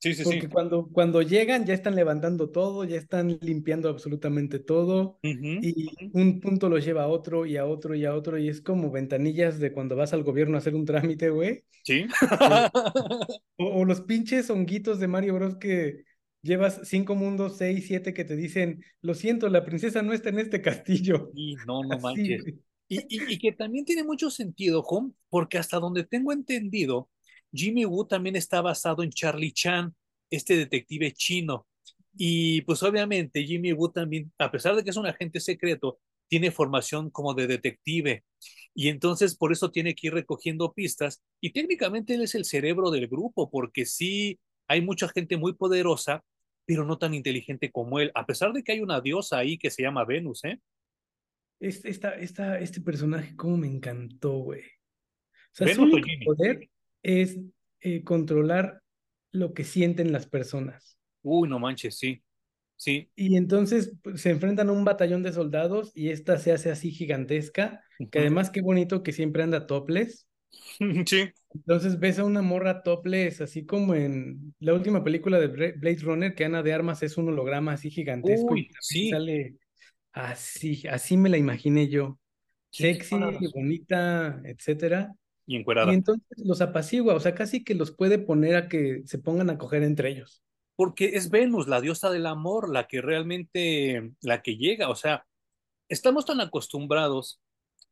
sí, sí. Porque Cuando, cuando llegan ya están levantando todo, ya están limpiando absolutamente todo. Y un punto los lleva a otro y a otro y a otro. Y es como ventanillas de cuando vas al gobierno a hacer un trámite, güey. Sí. o, los pinches honguitos de Mario Bros que llevas cinco mundos, seis, siete que te dicen, lo siento, la princesa no está en este castillo. Y no, no manches. Y, y, que también tiene mucho sentido, Home, porque hasta donde tengo entendido, Jimmy Woo también está basado en Charlie Chan, este detective chino. Y pues obviamente Jimmy Woo también, a pesar de que es un agente secreto, tiene formación como de detective. Y entonces por eso tiene que ir recogiendo pistas. Y técnicamente él es el cerebro del grupo, porque sí hay mucha gente muy poderosa pero no tan inteligente como él, a pesar de que hay una diosa ahí que se llama Venus, ¿eh? Este, esta, esta, este personaje, cómo me encantó, güey. O sea, su poder es eh, controlar lo que sienten las personas. Uy, no manches, sí. Sí. Y entonces pues, se enfrentan a un batallón de soldados y esta se hace así gigantesca, que además qué bonito que siempre anda topless. Sí. Entonces ves a una morra topless, así como en la última película de Blade Runner, que Ana de Armas es un holograma así gigantesco y sí. sale así, así me la imaginé yo. Sexy, bonita, etcétera. Y encuerada. Y entonces los apacigua, o sea, casi que los puede poner a que se pongan a coger entre ellos. Porque es Venus, la diosa del amor, la que realmente, la que llega, o sea, estamos tan acostumbrados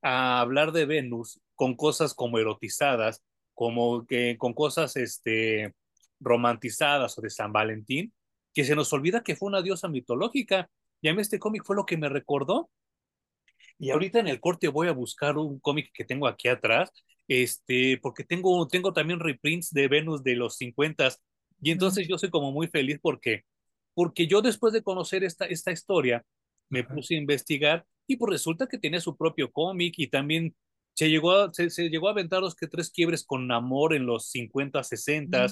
a hablar de Venus con cosas como erotizadas, como que con cosas este, romantizadas o de San Valentín, que se nos olvida que fue una diosa mitológica. Y a mí este cómic fue lo que me recordó. Y ahorita en el corte voy a buscar un cómic que tengo aquí atrás, este, porque tengo, tengo también reprints de Venus de los 50 y entonces yo soy como muy feliz porque, porque yo después de conocer esta, esta historia, me puse a investigar y pues resulta que tiene su propio cómic y también se llegó a, se, llegó a aventar los que tres quiebres con amor en los 50, 60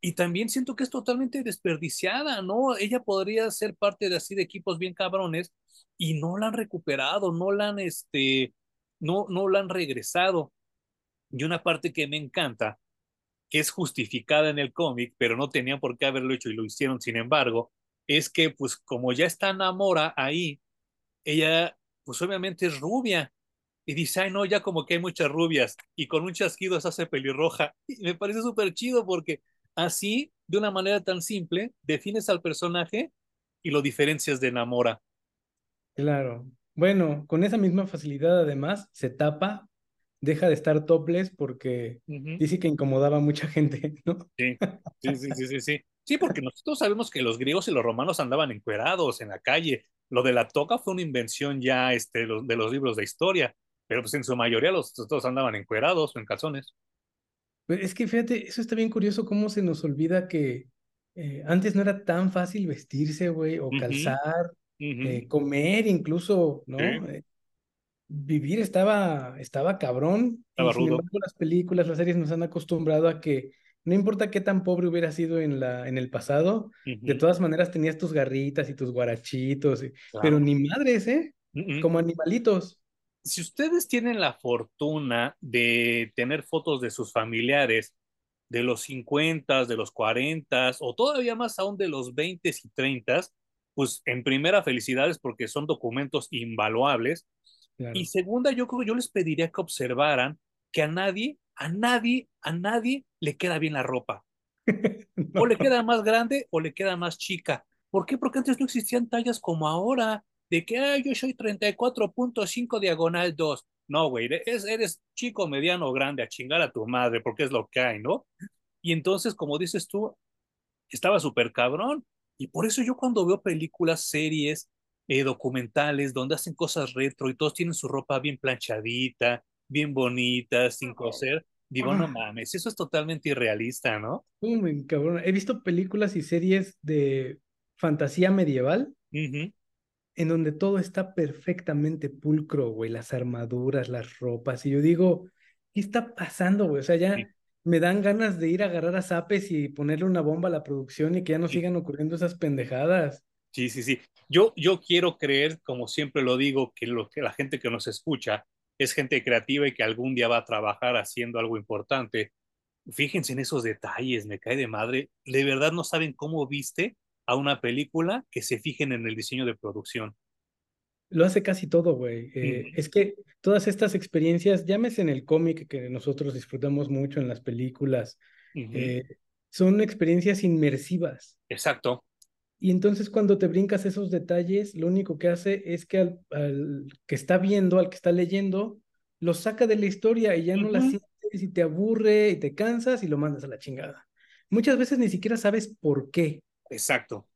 y también siento que es totalmente desperdiciada, ¿no? Ella podría ser parte de así de equipos bien cabrones y no la han recuperado, no la han este no no la han regresado. Y una parte que me encanta, que es justificada en el cómic, pero no tenían por qué haberlo hecho y lo hicieron sin embargo, es que pues como ya está Namora ahí, ella pues obviamente es rubia y dice, ay, no, ya como que hay muchas rubias y con un chasquido se hace pelirroja. Y me parece súper chido porque así, de una manera tan simple, defines al personaje y lo diferencias de enamora. Claro. Bueno, con esa misma facilidad además se tapa, deja de estar topless porque dice que incomodaba a mucha gente, ¿no? Sí, sí, sí, sí, sí, sí. Sí, porque nosotros sabemos que los griegos y los romanos andaban encuerados en la calle. Lo de la toca fue una invención ya este, de los libros de historia pero pues en su mayoría los todos andaban encuerados o en calzones. Pues es que fíjate, eso está bien curioso cómo se nos olvida que eh, antes no era tan fácil vestirse, güey, o calzar, eh, comer incluso, ¿no? sí, Eh, vivir estaba, estaba cabrón y estaba sin rudo. embargo las películas, las series nos han acostumbrado a que no importa qué tan pobre hubiera sido en la, en el pasado, de todas maneras tenías tus garritas y tus guarachitos, y- pero ni madres, ¿eh? Como animalitos. Si ustedes tienen la fortuna de tener fotos de sus familiares de los 50, de los 40 o todavía más aún de los 20 y 30, pues en primera felicidades porque son documentos invaluables. Y segunda, yo creo que yo les pediría que observaran que a nadie, a nadie, a nadie le queda bien la ropa. O le queda más grande o le queda más chica. ¿Por qué? Porque antes no existían tallas como ahora, de que "Ay, yo soy 34.5 diagonal 2. No, güey, eres, eres chico, mediano o grande, a chingar a tu madre, porque es lo que hay, ¿no? Y entonces, como dices tú, estaba súper cabrón. Y por eso yo cuando veo películas, series, eh, documentales, donde hacen cosas retro y todos tienen su ropa bien planchadita, bien bonita, sin coser, digo, no Ah, mames, eso es totalmente irrealista, ¿no? encabrona. He visto películas y series de fantasía medieval en donde todo está perfectamente pulcro, güey, las armaduras, las ropas, y yo digo, ¿qué está pasando, güey? O sea, Sí, ya me dan ganas de ir a agarrar a zapes y ponerle una bomba a la producción y que ya no sí, sigan ocurriendo esas pendejadas. Sí, sí, sí. Yo, yo quiero creer, como siempre lo digo, que, lo, que la gente que nos escucha es gente creativa y que algún día va a trabajar haciendo algo importante. Fíjense en esos detalles, me cae de madre. De verdad no saben cómo viste a una película que se fijen en el diseño de producción. Lo hace casi todo, güey. Eh, es que todas estas experiencias, llámese en el cómic que nosotros disfrutamos mucho, en las películas, eh, son experiencias inmersivas. Exacto. Y entonces cuando te brincas esos detalles, lo único que hace es que al, al que está viendo, al que está leyendo, lo saca de la historia y ya no la sientes y te aburre y te cansas y lo mandas a la chingada. Muchas veces ni siquiera sabes por qué, Exacto.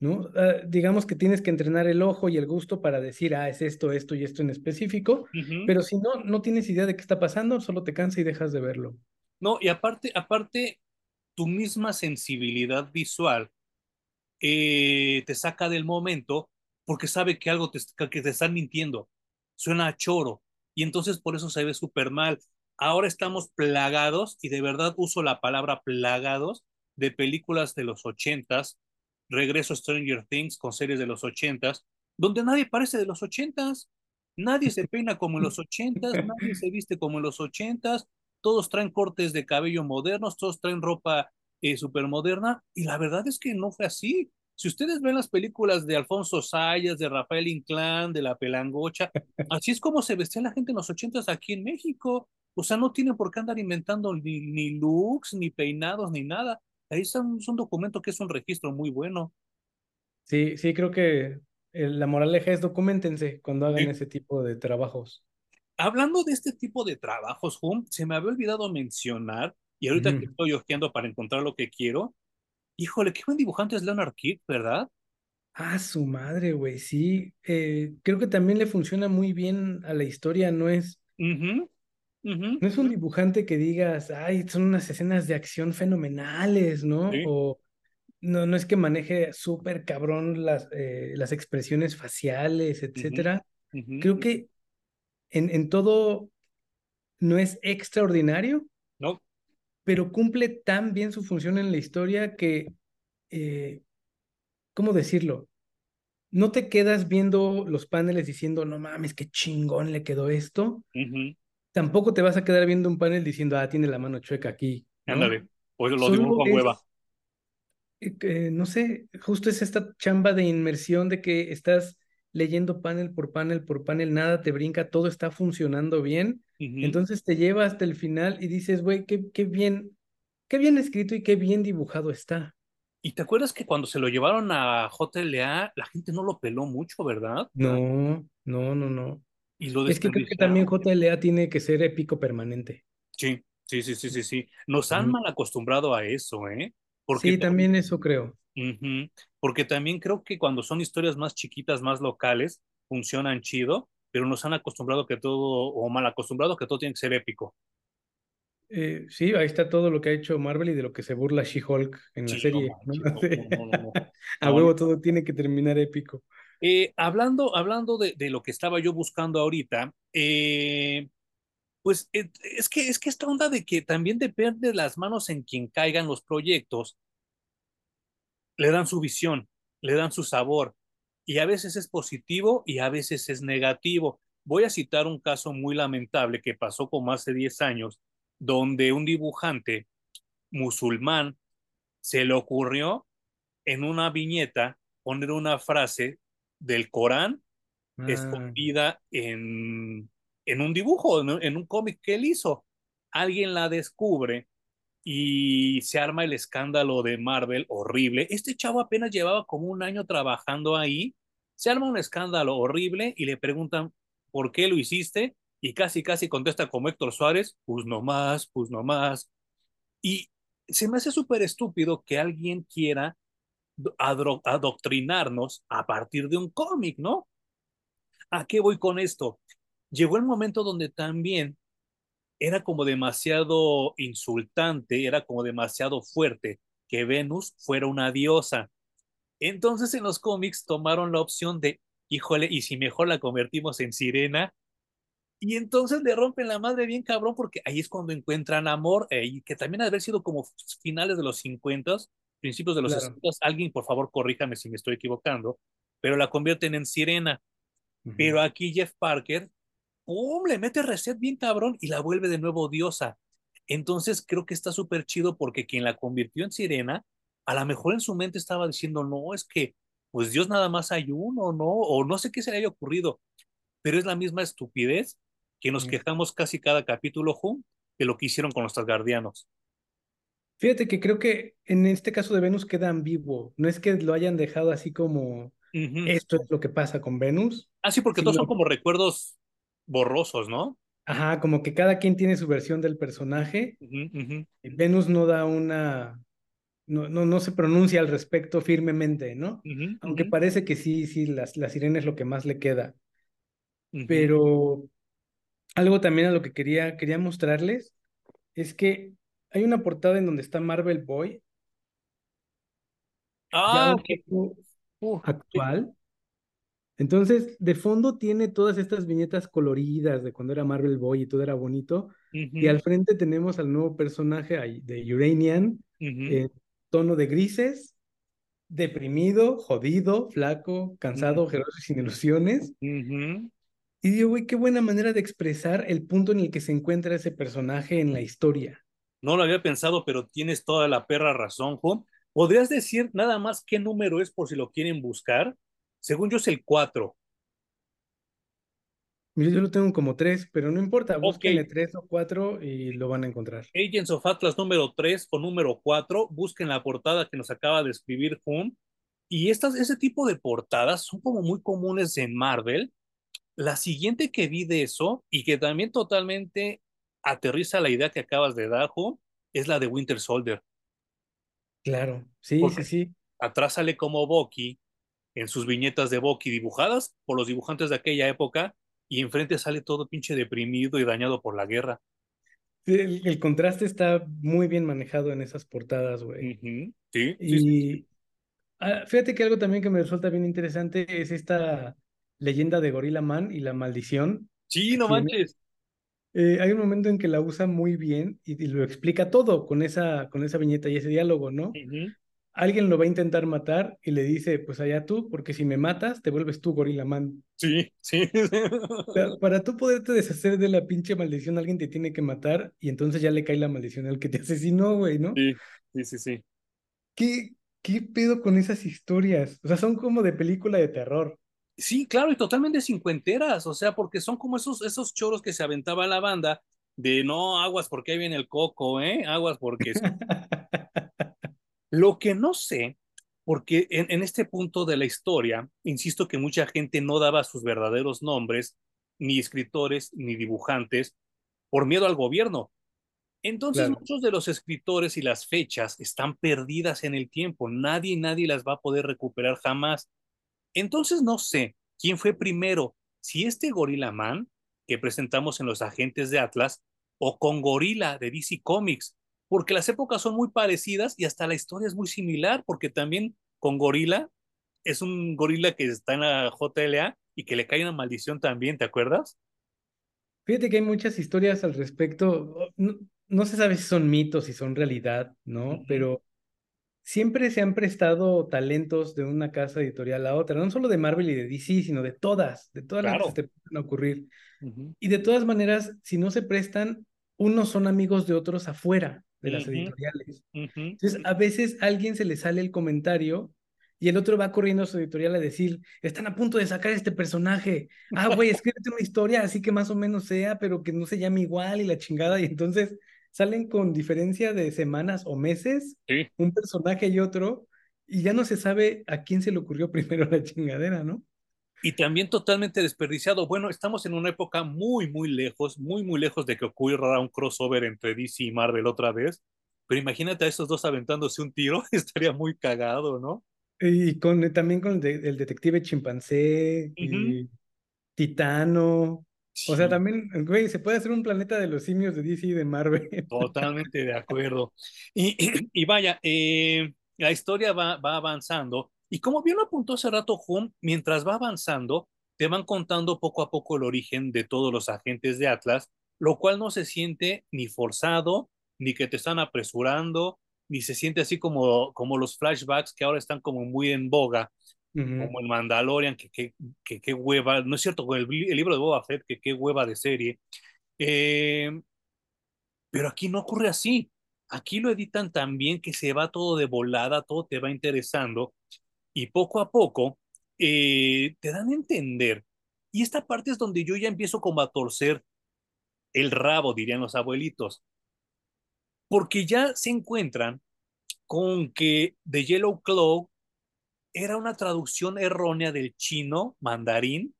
¿no? Ah, digamos que tienes que entrenar el ojo y el gusto para decir, ah, es esto, esto y esto en específico, pero si no, no tienes idea de qué está pasando, solo te cansa y dejas de verlo. No, y aparte, aparte, tu misma sensibilidad visual eh, te saca del momento porque sabe que algo te, que te están mintiendo. Suena a choro. Y entonces por eso se ve súper mal. Ahora estamos plagados, y de verdad uso la palabra plagados, de películas de los ochentas, regreso a Stranger Things con series de los ochentas, donde nadie parece de los ochentas, nadie se peina como en los ochentas, nadie se viste como en los ochentas, todos traen cortes de cabello modernos, todos traen ropa eh, súper moderna, y la verdad es que no fue así. Si ustedes ven las películas de Alfonso Sayas, de Rafael Inclán, de La Pelangocha, así es como se vestía la gente en los ochentas aquí en México. O sea, no tienen por qué andar inventando ni, ni looks, ni peinados, ni nada. Ahí está un, es un documento que es un registro muy bueno. Sí, sí, creo que la moraleja es documentense cuando hagan Sí. ese tipo de trabajos. Hablando de este tipo de trabajos, Hum, se me había olvidado mencionar, y ahorita que estoy hojeando para encontrar lo que quiero, híjole, qué buen dibujante es Leonard Kidd, ¿verdad? Ah, su madre, güey, sí. eh, creo que también le funciona muy bien a la historia. No es, no es un dibujante que digas, ay, son unas escenas de acción fenomenales, ¿no? sí, O no, no es que maneje súper cabrón las, eh, las expresiones faciales, etcétera. Creo que en, en todo no es extraordinario, No, pero cumple tan bien su función en la historia que, eh, ¿cómo decirlo? no te quedas viendo los paneles diciendo, no mames, qué chingón le quedó esto. Tampoco te vas a quedar viendo un panel diciendo, ah, tiene la mano chueca aquí, ándale, pues lo Solo con hueva. eh, no sé, justo es esta chamba de inmersión de que estás leyendo panel por panel por panel, nada te brinca, todo está funcionando bien. Entonces te lleva hasta el final y dices, güey, qué, qué bien, qué bien escrito y qué bien dibujado está. ¿Y te acuerdas que cuando se lo llevaron a JLA, la gente no lo peló mucho, ¿verdad? No, no, no, no. Y lo Es que creo que también. JLA tiene que ser épico permanente. Sí, sí, sí, sí, sí, sí. Nos han mal acostumbrado a eso, ¿eh? Porque Sí, también, eso creo. ujú, porque también creo que cuando son historias más chiquitas, más locales, funcionan chido, pero nos han acostumbrado que todo, o mal acostumbrado que todo tiene que ser épico. Eh, sí, ahí está todo lo que ha hecho Marvel y de lo que se burla She-Hulk en la serie. A huevo todo tiene que terminar épico. Eh, hablando hablando de, de lo que estaba yo buscando ahorita, eh, pues es que, es que esta onda de que también depende de las manos en quien caigan los proyectos, le dan su visión, le dan su sabor, y a veces es positivo y a veces es negativo. Voy a citar un caso muy lamentable que pasó como hace 10 años, donde un dibujante musulmán se le ocurrió en una viñeta poner una frase del Corán Ah, escondida en, en un dibujo, en, en un cómic que él hizo. Alguien la descubre y se arma el escándalo de Marvel horrible. Este chavo apenas llevaba como un año trabajando ahí. Se arma un escándalo horrible y le preguntan por qué lo hiciste y casi, casi contesta como Héctor Suárez, pues no más, pues no más. Y se me hace súper estúpido que alguien quiera adoctrinarnos a partir de un cómic, ¿no? ¿A qué voy con esto? Llegó el momento donde también era como demasiado insultante, era como demasiado fuerte que Venus fuera una diosa. Entonces en los cómics tomaron la opción de, híjole, ¿y si mejor la convertimos en sirena? Y entonces le rompen la madre bien cabrón porque ahí es cuando encuentran amor, eh, y que también ha de haber sido como finales de los 50, principios de los claro. 60. Alguien, por favor, corríjame si me estoy equivocando, pero la convierten en sirena. Pero aquí Jeff Parker ¡pum! Le mete reset bien cabrón y la vuelve de nuevo diosa. Entonces creo que está súper chido porque quien la convirtió en sirena, a lo mejor en su mente estaba diciendo, no, es que pues Dios nada más hay uno, ¿no? O no sé qué se le haya ocurrido, pero es la misma estupidez que nos quejamos casi cada capítulo, Hum, de lo que hicieron con los guardianos. Fíjate que creo que en este caso de Venus queda ambiguo. No es que lo hayan dejado así como Uh -huh. esto es lo que pasa con Venus, Ah, sí, porque todos son como recuerdos borrosos, ¿no? ajá, como que cada quien tiene su versión del personaje. Uh -huh, uh -huh. y Venus no da una, no, no, no se pronuncia al respecto firmemente, ¿no? Uh -huh, Aunque parece que sí, sí, las, la sirena es lo que más le queda. Pero algo también a lo que quería, quería mostrarles es que hay una portada en donde está Marvel Boy, ya Ah, un poco actual. Entonces, de fondo tiene todas estas viñetas coloridas de cuando era Marvel Boy y todo era bonito. uh Y -huh, al frente tenemos al nuevo personaje de Uranian, uh -huh. en tono de grises, deprimido, jodido, flaco, cansado, ojeroso y sin ilusiones. Y digo, güey, qué buena manera de expresar el punto en el que se encuentra ese personaje en la historia. No lo había pensado, pero tienes toda la perra razón, Juan. ¿Podrías decir nada más qué número es por si lo quieren buscar? Según yo es el 4. Mira, yo lo tengo como tres, pero no importa, búsquenle tres o cuatro y lo van a encontrar. Agents of Atlas número 3 o número 4. Busquen la portada que nos acaba de escribir Juan. Y estas, ese tipo de portadas son como muy comunes en Marvel. La siguiente que vi de eso y que también totalmente aterriza la idea que acabas de dar, Juan, es la de Winter Soldier. Claro, sí, Porque sí, sí. atrás sale como Bucky en sus viñetas de Bucky dibujadas por los dibujantes de aquella época y enfrente sale todo pinche deprimido y dañado por la guerra. El, el contraste está muy bien manejado en esas portadas, güey. Sí, sí, sí, sí. Y ah, fíjate que algo también que me resulta bien interesante es esta leyenda de Gorilla Man y la maldición Sí, no manches. Eh, hay un momento en que la usa muy bien y, y lo explica todo con esa, con esa viñeta y ese diálogo, ¿no? Alguien lo va a intentar matar y le dice, pues allá tú, porque si me matas, te vuelves tú Gorilla Man. Sí, sí. O sea, para tú poderte deshacer de la pinche maldición, alguien te tiene que matar y entonces ya le cae la maldición al que te asesinó, güey, ¿no? Sí, sí, sí, sí. ¿Qué, qué pedo con esas historias? O sea, son como de película de terror. Sí, claro, y totalmente cincuenteras, o sea, porque son como esos, esos choros que se aventaba la banda de no aguas porque ahí viene el coco, ¿eh? Aguas porque Lo que no sé, porque en, en, este punto de la historia, insisto que mucha gente no daba sus verdaderos nombres, ni escritores, ni dibujantes, por miedo al gobierno. Entonces Claro, muchos de los escritores y las fechas están perdidas en el tiempo, nadie, nadie las va a poder recuperar jamás. Entonces no sé quién fue primero, si este Gorilla Man que presentamos en los agentes de Atlas, o con Gorila de DC Comics, porque las épocas son muy parecidas y hasta la historia es muy similar, porque también con Gorila es un gorila que está en la JLA y que le cae una maldición también, ¿te acuerdas? Fíjate que hay muchas historias al respecto. No, se sabe si son mitos, si son realidad, ¿no? Pero siempre se han prestado talentos de una casa editorial a otra, no solo de Marvel y de DC, sino de todas, de todas las que te pueden ocurrir. Y de todas maneras, si no se prestan, unos son amigos de otros afuera de las editoriales. Entonces, a veces a alguien se le sale el comentario y el otro va corriendo a su editorial a decir, están a punto de sacar este personaje. Ah, güey, escríbete una historia así que más o menos sea, pero que no se llame igual y la chingada. Y entonces salen con diferencia de semanas o meses, un personaje y otro, y ya no se sabe a quién se le ocurrió primero la chingadera, ¿no? Y también totalmente desperdiciado. Bueno, estamos en una época muy, muy lejos, muy, muy lejos de que ocurra un crossover entre DC y Marvel otra vez. Pero imagínate a esos dos aventándose un tiro, estaría muy cagado, ¿no? Y con, también con el, detective chimpancé y Titano. O sea, también, güey, se puede hacer un planeta de los simios de DC y de Marvel. Totalmente de acuerdo. Y, y, vaya, eh, la historia va, va avanzando. Y como bien lo apuntó hace rato Hum, mientras va avanzando, te van contando poco a poco el origen de todos los agentes de Atlas, lo cual no se siente ni forzado, ni que te están apresurando, ni se siente así como, como los flashbacks que ahora están como muy en boga, como en Mandalorian, que qué que, que, hueva, no es cierto, el, el, libro de Boba Fett, que qué hueva de serie. Eh, pero aquí no ocurre así. Aquí lo editan tan bien que se va todo de volada, todo te va interesando y poco a poco eh, te dan a entender. Y esta parte es donde yo ya empiezo como a torcer el rabo, dirían los abuelitos porque ya se encuentran con que The Yellow Claw era una traducción errónea del chino mandarín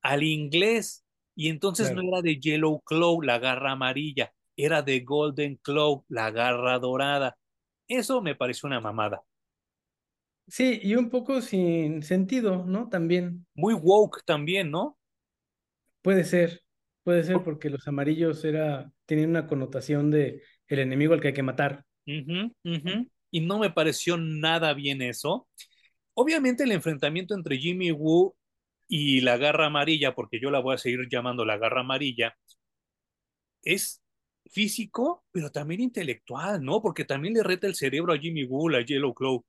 al inglés y entonces no era de Yellow Claw, la garra amarilla, era de Golden Claw, la garra dorada. Eso me pareció una mamada. Sí, y un poco sin sentido, ¿no? También. Muy woke también, ¿no? Puede ser, puede ser porque los amarillos era, tenían una connotación de el enemigo al que hay que matar. Y no me pareció nada bien eso. Obviamente el enfrentamiento entre Jimmy Woo y la garra amarilla, porque yo la voy a seguir llamando la garra amarilla, es físico, pero también intelectual, ¿no? Porque también le reta el cerebro a Jimmy Woo, la Yellow Claw.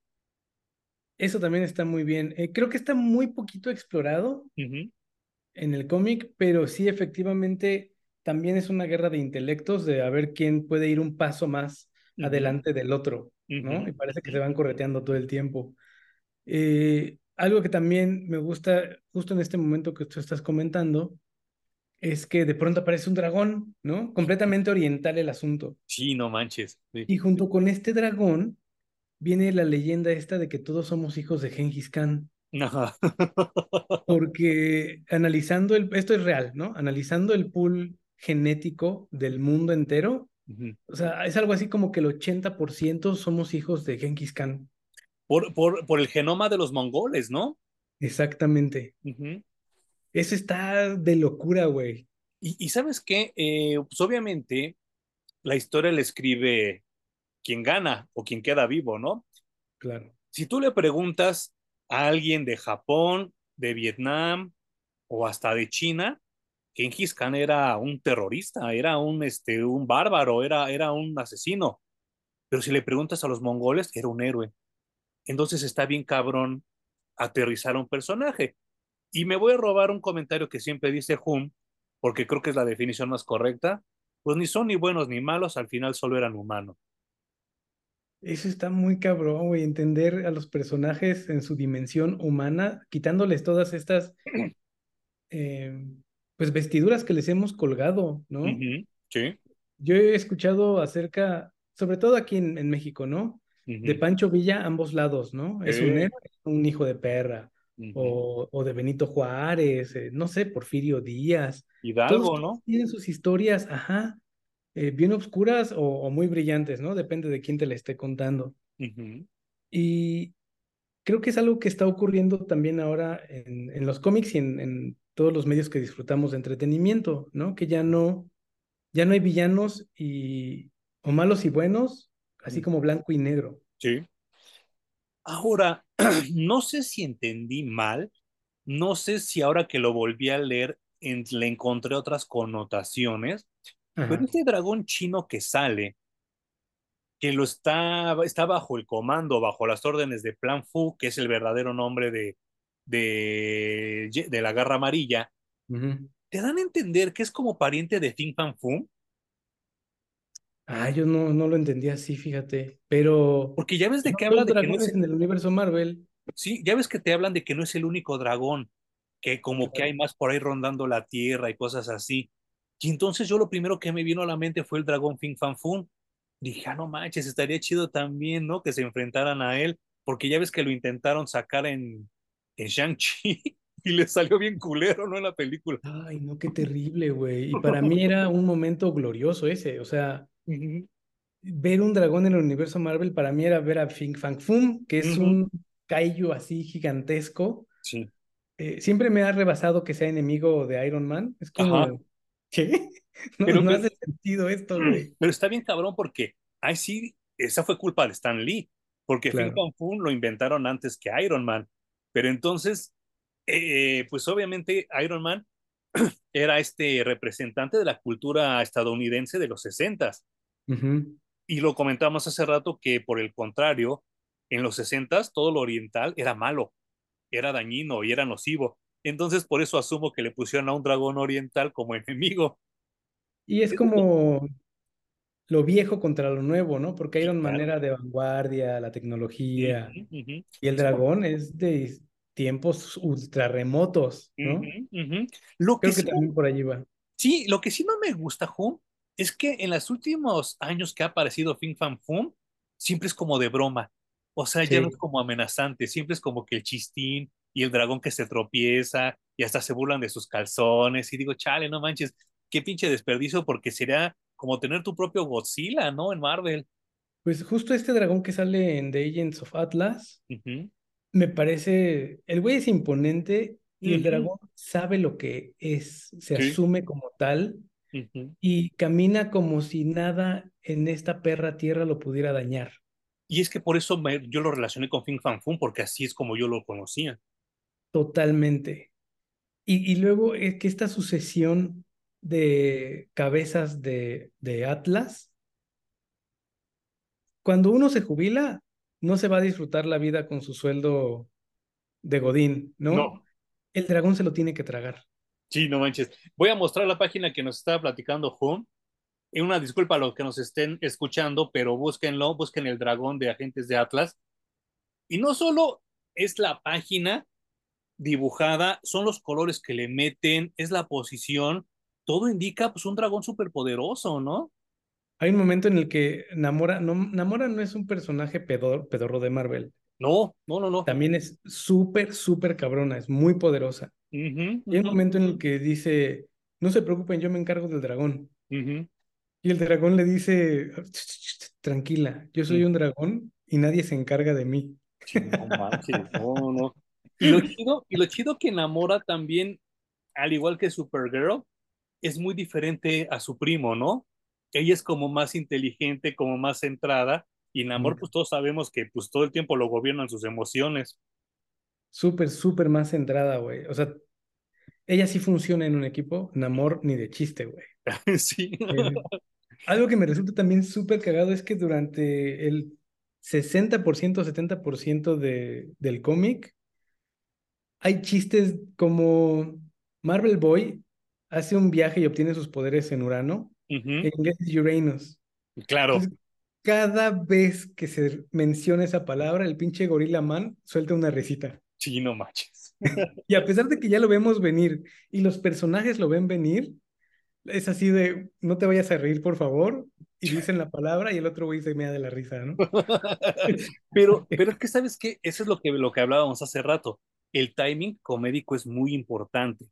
Eso también está muy bien. Eh, creo que está muy poquito explorado en el cómic, pero sí efectivamente también es una guerra de intelectos, de a ver quién puede ir un paso más adelante del otro, ¿no? Y parece que se van correteando todo el tiempo. Eh, algo que también me gusta, justo en este momento que tú estás comentando, es que de pronto aparece un dragón, ¿no? Completamente oriental el asunto. Sí, no manches. Y junto con este dragón viene la leyenda esta de que todos somos hijos de Genghis Khan. Porque analizando el, esto es real, ¿no? Analizando el pool genético del mundo entero. O sea, es algo así como que el 80% somos hijos de Genghis Khan. Por, por, por el genoma de los mongoles, ¿no? Exactamente. Eso está de locura, güey. Y, y, sabes qué, eh, pues obviamente la historia la escribe quien gana o quien queda vivo, ¿no? Claro. Si tú le preguntas a alguien de Japón, de Vietnam o hasta de China, Genghis Khan era un terrorista, era un, este, un bárbaro, era, era un asesino. Pero si le preguntas a los mongoles, era un héroe. Entonces está bien cabrón aterrizar a un personaje. Y me voy a robar un comentario que siempre dice Hum, porque creo que es la definición más correcta. Pues ni son ni buenos ni malos, al final solo eran humanos. Eso está muy cabrón, güey, entender a los personajes en su dimensión humana, quitándoles todas estas eh, pues vestiduras que les hemos colgado, ¿no? Sí. Yo he escuchado acerca, sobre todo aquí en, México, ¿no? De Pancho Villa, ambos lados, ¿no? Es un héroe, un hijo de perra, o, o, de Benito Juárez, eh, no sé, Porfirio Díaz. Hidalgo, ¿no? Tienen sus historias, ajá, eh, bien oscuras o, muy brillantes, ¿no? Depende de quién te la esté contando. Y creo que es algo que está ocurriendo también ahora en, en los cómics y en, en todos los medios que disfrutamos de entretenimiento, ¿no? Que ya no, ya no hay villanos y o malos y buenos, así como blanco y negro. Sí. Ahora, no sé si entendí mal, no sé si ahora que lo volví a leer le encontré otras connotaciones, pero este dragón chino que sale, que lo está, está bajo el comando, bajo las órdenes de Plan Fu, que es el verdadero nombre de, de, de la garra amarilla, te dan a entender que es como pariente de Fin Fan Fu. Ah, yo no, no lo entendía así, fíjate. Pero. Porque ya ves de qué hablan de que no es... en el universo Marvel. Sí, ya ves que te hablan de que no es el único dragón, que como que hay más por ahí rondando la tierra y cosas así. Y entonces yo lo primero que me vino a la mente fue el dragón Fin Fan Fun. Dije, ah, no manches, estaría chido también, ¿no? Que se enfrentaran a él, porque ya ves que lo intentaron sacar en, en Shang-Chi y le salió bien culero, ¿no? En la película. Ay, no, qué terrible, güey. Y para mí era un momento glorioso ese, o sea, ver un dragón en el universo Marvel para mí era ver a Fing Fang Fum, que es un kaiju así gigantesco. Sí. Eh, siempre me ha rebasado que sea enemigo de Iron Man. Es como, ¿qué? No, no hace sentido esto, güey. Pero está bien cabrón porque, ay, sí, esa fue culpa de Stan Lee, porque Fing Fang Fum lo inventaron antes que Iron Man. Pero entonces, eh, pues obviamente Iron Man era este representante de la cultura estadounidense de los sesentas. Y lo comentamos hace rato que por el contrario, en los 60 todo lo oriental era malo, era dañino y era nocivo. Entonces por eso asumo que le pusieron a un dragón oriental como enemigo. Y es como lo viejo contra lo nuevo, ¿no? Porque hay una manera de vanguardia, la tecnología. Y el dragón es de tiempos ultra remotos, ¿no? Lo Creo que, también por allí va. Sí, lo que sí no me gusta, Ju, es que en los últimos años que ha aparecido Fin Fan Fum, siempre es como de broma. O sea, ya no es como amenazante, siempre es como que el chistín y el dragón que se tropieza y hasta se burlan de sus calzones. Y digo, chale, no manches, qué pinche desperdicio, porque sería como tener tu propio Godzilla, ¿no? En Marvel. Pues justo este dragón que sale en The Agents of Atlas, me parece, el güey es imponente y el dragón sabe lo que es, se asume como tal y camina como si nada en esta perra tierra lo pudiera dañar. Y es que por eso yo lo relacioné con Fin Fan Fun, porque así es como yo lo conocía. Totalmente. Y, y luego es que esta sucesión de cabezas de, de Atlas, cuando uno se jubila, no se va a disfrutar la vida con su sueldo de Godín, ¿no? No. El dragón se lo tiene que tragar. Sí, no manches. Voy a mostrar la página que nos estaba platicando Home. Y una disculpa a los que nos estén escuchando, pero búsquenlo, busquen el dragón de agentes de Atlas. Y no solo es la página dibujada, son los colores que le meten, es la posición, todo indica pues un dragón súper poderoso, ¿no? Hay un momento en el que Namora, no, Namora no es un personaje pedor, pedorro de Marvel. No, no, no, no. También es súper, súper cabrona, es muy poderosa. Y hay un momento en el que dice, no se preocupen, yo me encargo del dragón. Y el dragón le dice, tranquila, yo soy mm. un dragón y nadie se encarga de mí. no manches, no, no. Y lo chido, y lo chido que enamora también, al igual que Supergirl, es muy diferente a su primo, ¿no? Ella es como más inteligente, como más centrada, y Namor, pues todos sabemos que pues todo el tiempo lo gobiernan sus emociones. Súper, súper más centrada, güey. O sea, ella sí funciona en un equipo, Namor ni de chiste, güey. sí. Eh, algo que me resulta también súper cagado es que durante el 60%, 70% de, del cómic, hay chistes como Marvel Boy hace un viaje y obtiene sus poderes en Urano, en inglés es Uranus. Claro cada vez que se menciona esa palabra, el pinche Gorilla Man suelta una risita. Sí, no manches. y a pesar de que ya lo vemos venir y los personajes lo ven venir, es así de, no te vayas a reír, por favor, y dicen la palabra y el otro güey se mea de la risa, ¿no? pero, pero es que, ¿sabes qué? Eso es lo que, lo que hablábamos hace rato. El timing comédico es muy importante.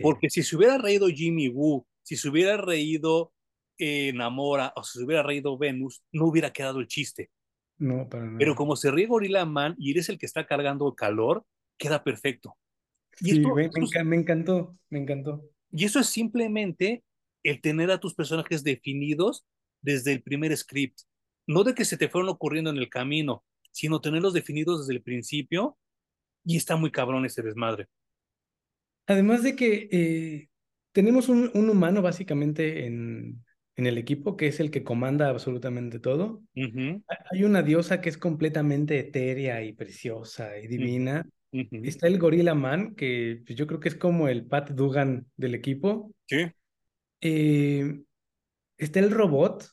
Porque si se hubiera reído Jimmy Woo, si se hubiera reído enamora o si se hubiera reído Venus, no hubiera quedado el chiste. No, para nada. Pero como se ríe Gorilla Man y eres el que está cargando el calor, queda perfecto. Y sí, me, encantó, me encantó. Y eso es simplemente el tener a tus personajes definidos desde el primer script. No de que se te fueron ocurriendo en el camino, sino tenerlos definidos desde el principio. Y está muy cabrón ese desmadre. Además de que eh, tenemos un, un, humano básicamente en, en el equipo, que es el que comanda absolutamente todo. Hay una diosa que es completamente etérea y preciosa y divina. Está el Gorilla Man, que pues, yo creo que es como el Pat Dugan del equipo. Sí. Eh, está el robot,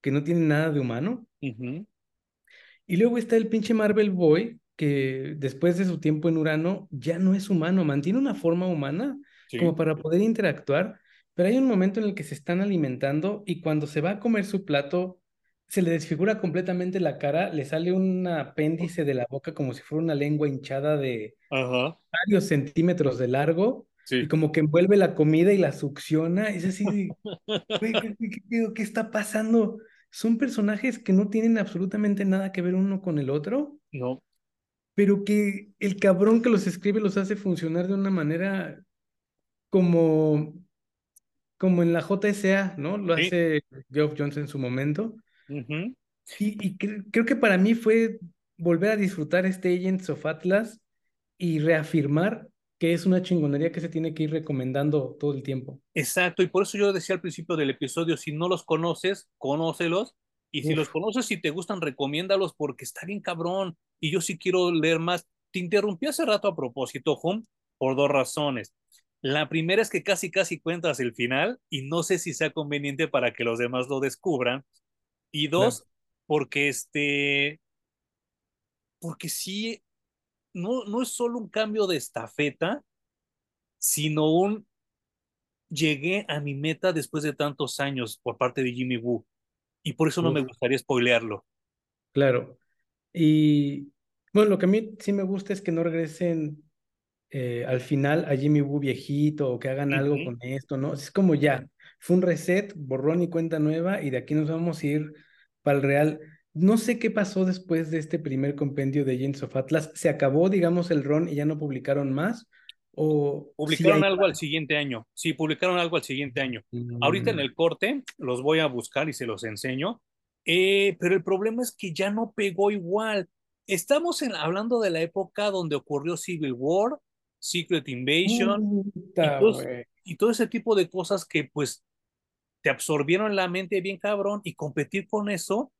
que no tiene nada de humano. Y luego está el pinche Marvel Boy, que después de su tiempo en Urano ya no es humano, mantiene una forma humana como para poder interactuar, pero hay un momento en el que se están alimentando y cuando se va a comer su plato, se le desfigura completamente la cara, le sale un apéndice de la boca como si fuera una lengua hinchada de varios centímetros de largo. Y como que envuelve la comida y la succiona. Es así ¿qué, qué, está pasando? Son personajes que no tienen absolutamente nada que ver uno con el otro. No. Pero que el cabrón que los escribe los hace funcionar de una manera como como en la JSA, ¿no? Lo hace Geoff Jones en su momento. Y, creo que para mí fue volver a disfrutar este Agents of Atlas y reafirmar que es una chingonería que se tiene que ir recomendando todo el tiempo. Exacto, y por eso yo decía al principio del episodio, si no los conoces, conócelos, y si los conoces y te gustan, recomiéndalos porque está bien cabrón, y yo sí quiero leer más. Te interrumpí hace rato a propósito, Home, por dos razones. La primera es que casi casi cuentas el final y no sé si sea conveniente para que los demás lo descubran. Y dos, porque este, porque sí, no, no es solo un cambio de estafeta, sino un llegué a mi meta después de tantos años por parte de Jimmy Woo. Y por eso no me gustaría spoilearlo. Claro. Y bueno, lo que a mí sí me gusta es que no regresen eh, al final a Jimmy Woo viejito o que hagan algo con esto, ¿no? Es como ya, fue un reset, borrón y cuenta nueva y de aquí nos vamos a ir para el real. No sé qué pasó después de este primer compendio de James of Atlas. ¿Se acabó, digamos, el ron y ya no publicaron más? ¿O publicaron algo al siguiente año? Sí, publicaron algo al siguiente año. Ahorita en mm. el corte los voy a buscar y se los enseño. Eh, pero el problema es que ya no pegó igual. Estamos hablando de la época donde ocurrió Civil War, Secret Invasion y, todo, ese tipo de cosas que pues te absorbieron la mente bien cabrón y competir con eso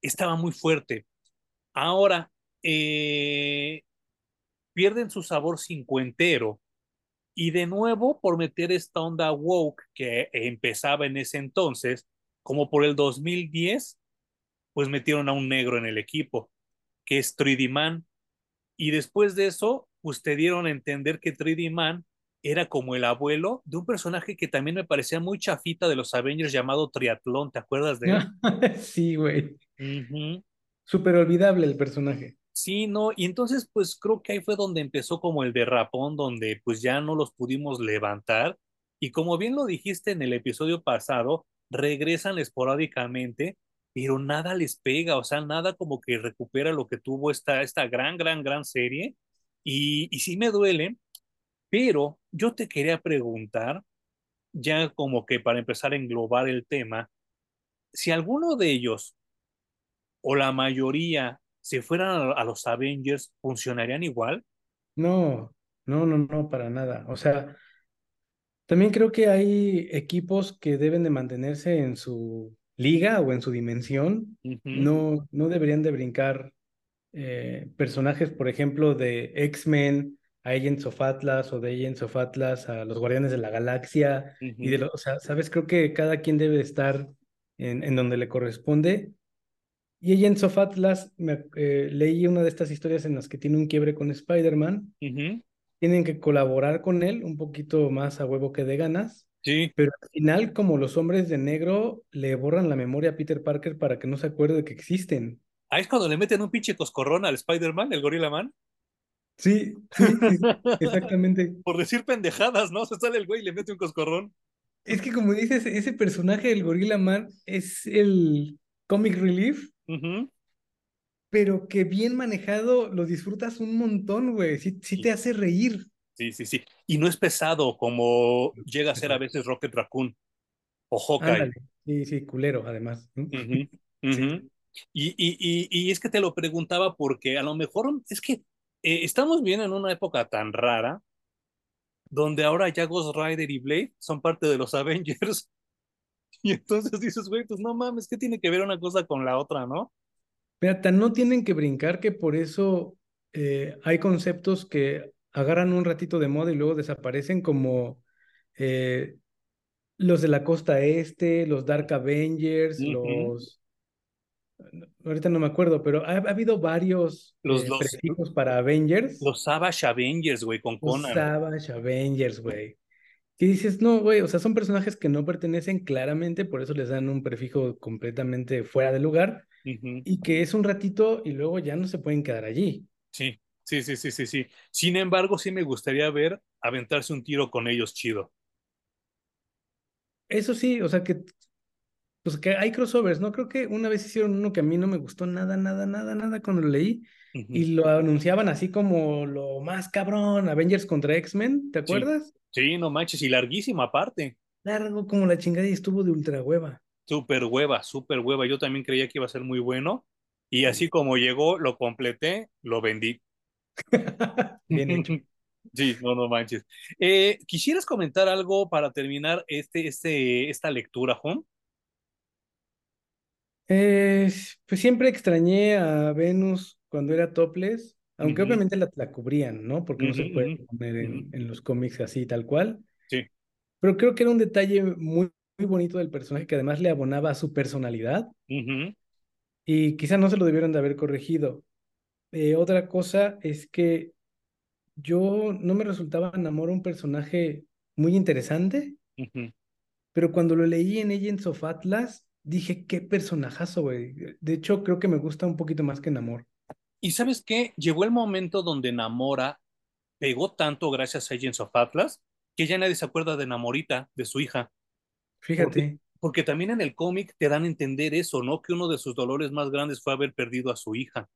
estaba muy fuerte. Ahora, eh, pierden su sabor cincuentero y de nuevo por meter esta onda woke que empezaba en ese entonces, como por el 2010, pues metieron a un negro en el equipo, que es 3D Man. Y después de eso, pues te dieron a entender que 3D Man era como el abuelo de un personaje que también me parecía muy chafita de los Avengers llamado Triatlón, ¿te acuerdas de él? sí, güey. Súper olvidable el personaje. Sí, no, y entonces pues creo que ahí fue donde empezó como el derrapón, donde pues ya no los pudimos levantar. Y como bien lo dijiste en el episodio pasado, regresan esporádicamente, pero nada les pega, o sea, nada como que recupera lo que tuvo esta, esta gran, gran, gran serie. Y, y sí me duele, pero yo te quería preguntar, ya como que para empezar a englobar el tema, si alguno de ellos o la mayoría se fueran a, los Avengers, ¿funcionarían igual? No, no, no, no, para nada. O sea, también creo que hay equipos que deben de mantenerse en su liga o en su dimensión. No, no deberían de brincar eh, personajes, por ejemplo, de X-Men, Agents of Atlas o de Agents of Atlas a los Guardianes de la Galaxia. y de o sea, sabes, creo que cada quien debe estar en, en donde le corresponde. Y Agents of Atlas, me, eh, leí una de estas historias en las que tiene un quiebre con Spider-Man. Tienen que colaborar con él un poquito más a huevo que de ganas. Sí. Pero al final, como los hombres de negro le borran la memoria a Peter Parker para que no se acuerde de que existen. Ahí es cuando le meten un pinche coscorrón al Spider-Man, el Gorilla Man. Sí, sí, exactamente. Por decir pendejadas, ¿no? Se sale el güey y le mete un coscorrón. Es que como dices, ese personaje del Gorilla Man es el comic relief, pero que bien manejado lo disfrutas un montón, güey. Sí, sí, te hace reír. Sí, sí, sí. Y no es pesado como llega a ser a veces Rocket Raccoon. o Hawkeye. Sí, sí, culero, además. Y, y, y, y, es que te lo preguntaba porque a lo mejor es que eh, estamos bien en una época tan rara donde ahora ya Ghost Rider y Blade son parte de los Avengers. Y entonces dices, güey, pues no mames, ¿qué tiene que ver una cosa con la otra, no? Pero no tienen que brincar que por eso eh, hay conceptos que agarran un ratito de moda y luego desaparecen como eh, los de la costa este, los Dark Avengers, los... Ahorita no me acuerdo, pero ha, habido varios los, eh, para Avengers. Los Savage Avengers, güey, con Conan. Los Savage Avengers, güey. Que dices, no, güey, o sea, son personajes que no pertenecen claramente, por eso les dan un prefijo completamente fuera de lugar, y que es un ratito y luego ya no se pueden quedar allí. Sí, sí, sí, sí, sí, sí. Sin embargo, sí me gustaría ver aventarse un tiro con ellos chido. Eso sí, o sea que, pues que hay crossovers, ¿no? Creo que una vez hicieron uno que a mí no me gustó nada, nada, nada, nada cuando lo leí. Y lo anunciaban así como lo más cabrón, Avengers contra X-Men, ¿te acuerdas? Sí. no manches, y larguísimo aparte. Largo como la chingada y estuvo de ultra hueva. Súper hueva, súper hueva. Yo también creía que iba a ser muy bueno. Y así como llegó, lo completé, lo vendí. Bien hecho. Sí, no, no manches. Eh, ¿Quisieras comentar algo para terminar este, este, esta lectura, Juan? Eh, pues siempre extrañé a Venus cuando era topless, aunque obviamente la, cubrían, ¿no? Porque no se puede poner en, los cómics así, tal cual. Sí. Pero creo que era un detalle muy, muy bonito del personaje que además le abonaba a su personalidad. Y quizá no se lo debieron de haber corregido. Eh, otra cosa es que yo no me resultaba enamorado un personaje muy interesante, pero cuando lo leí en Agents of Atlas, dije, qué personajazo, güey. De hecho, creo que me gusta un poquito más que Namor. Y sabes qué? Llegó el momento donde Namora pegó tanto gracias a Agents of Atlas que ya nadie se acuerda de Namorita, de su hija. Fíjate. porque también en el cómic te dan a entender eso, ¿no? Que uno de sus dolores más grandes fue haber perdido a su hija.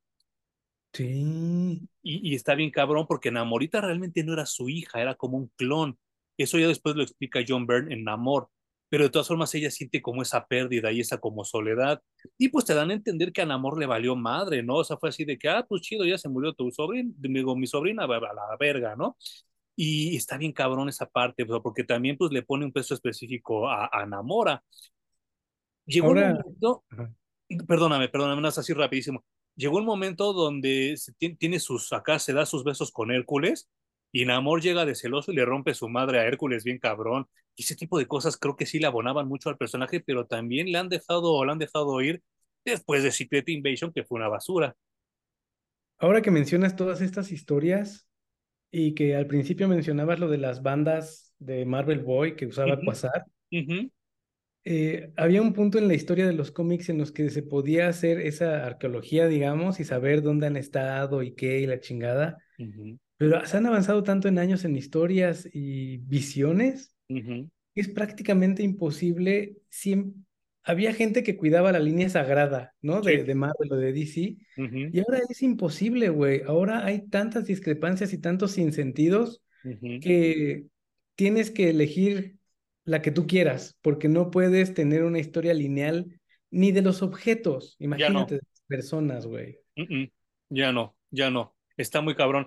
Sí. Y, está bien cabrón porque Namorita realmente no era su hija, era como un clon. Eso ya después lo explica John Byrne en Namor. Pero de todas formas ella siente como esa pérdida y esa como soledad. Y pues te dan a entender que a Namor le valió madre, ¿no? O sea, fue así de que, ah, pues chido, ya se murió tu sobrina, digo, mi sobrina, a la verga, ¿no? Y está bien cabrón esa parte, porque también pues le pone un peso específico a, a Namora. Llegó un momento, perdóname, perdóname, no es así rapidísimo llegó un momento donde se tiene, sus, acá se da sus besos con Hércules y Namor llega de celoso y le rompe su madre a Hércules bien cabrón. Y ese tipo de cosas creo que sí le abonaban mucho al personaje, pero también le han dejado, le han dejado ir después de Secret Invasion, que fue una basura. Ahora que mencionas todas estas historias y que al principio mencionabas lo de las bandas de Marvel Boy que usaba Quasar, eh, había un punto en la historia de los cómics en los que se podía hacer esa arqueología, digamos, y saber dónde han estado y qué y la chingada. Pero se han avanzado tanto en años en historias y visiones que es prácticamente imposible. Había gente que cuidaba la línea sagrada, ¿no? De, de Marvel o de DC. Y ahora es imposible, güey. Ahora hay tantas discrepancias y tantos sinsentidos que tienes que elegir la que tú quieras, porque no puedes tener una historia lineal ni de los objetos, imagínate, de las personas, güey. Ya no, ya no, está muy cabrón.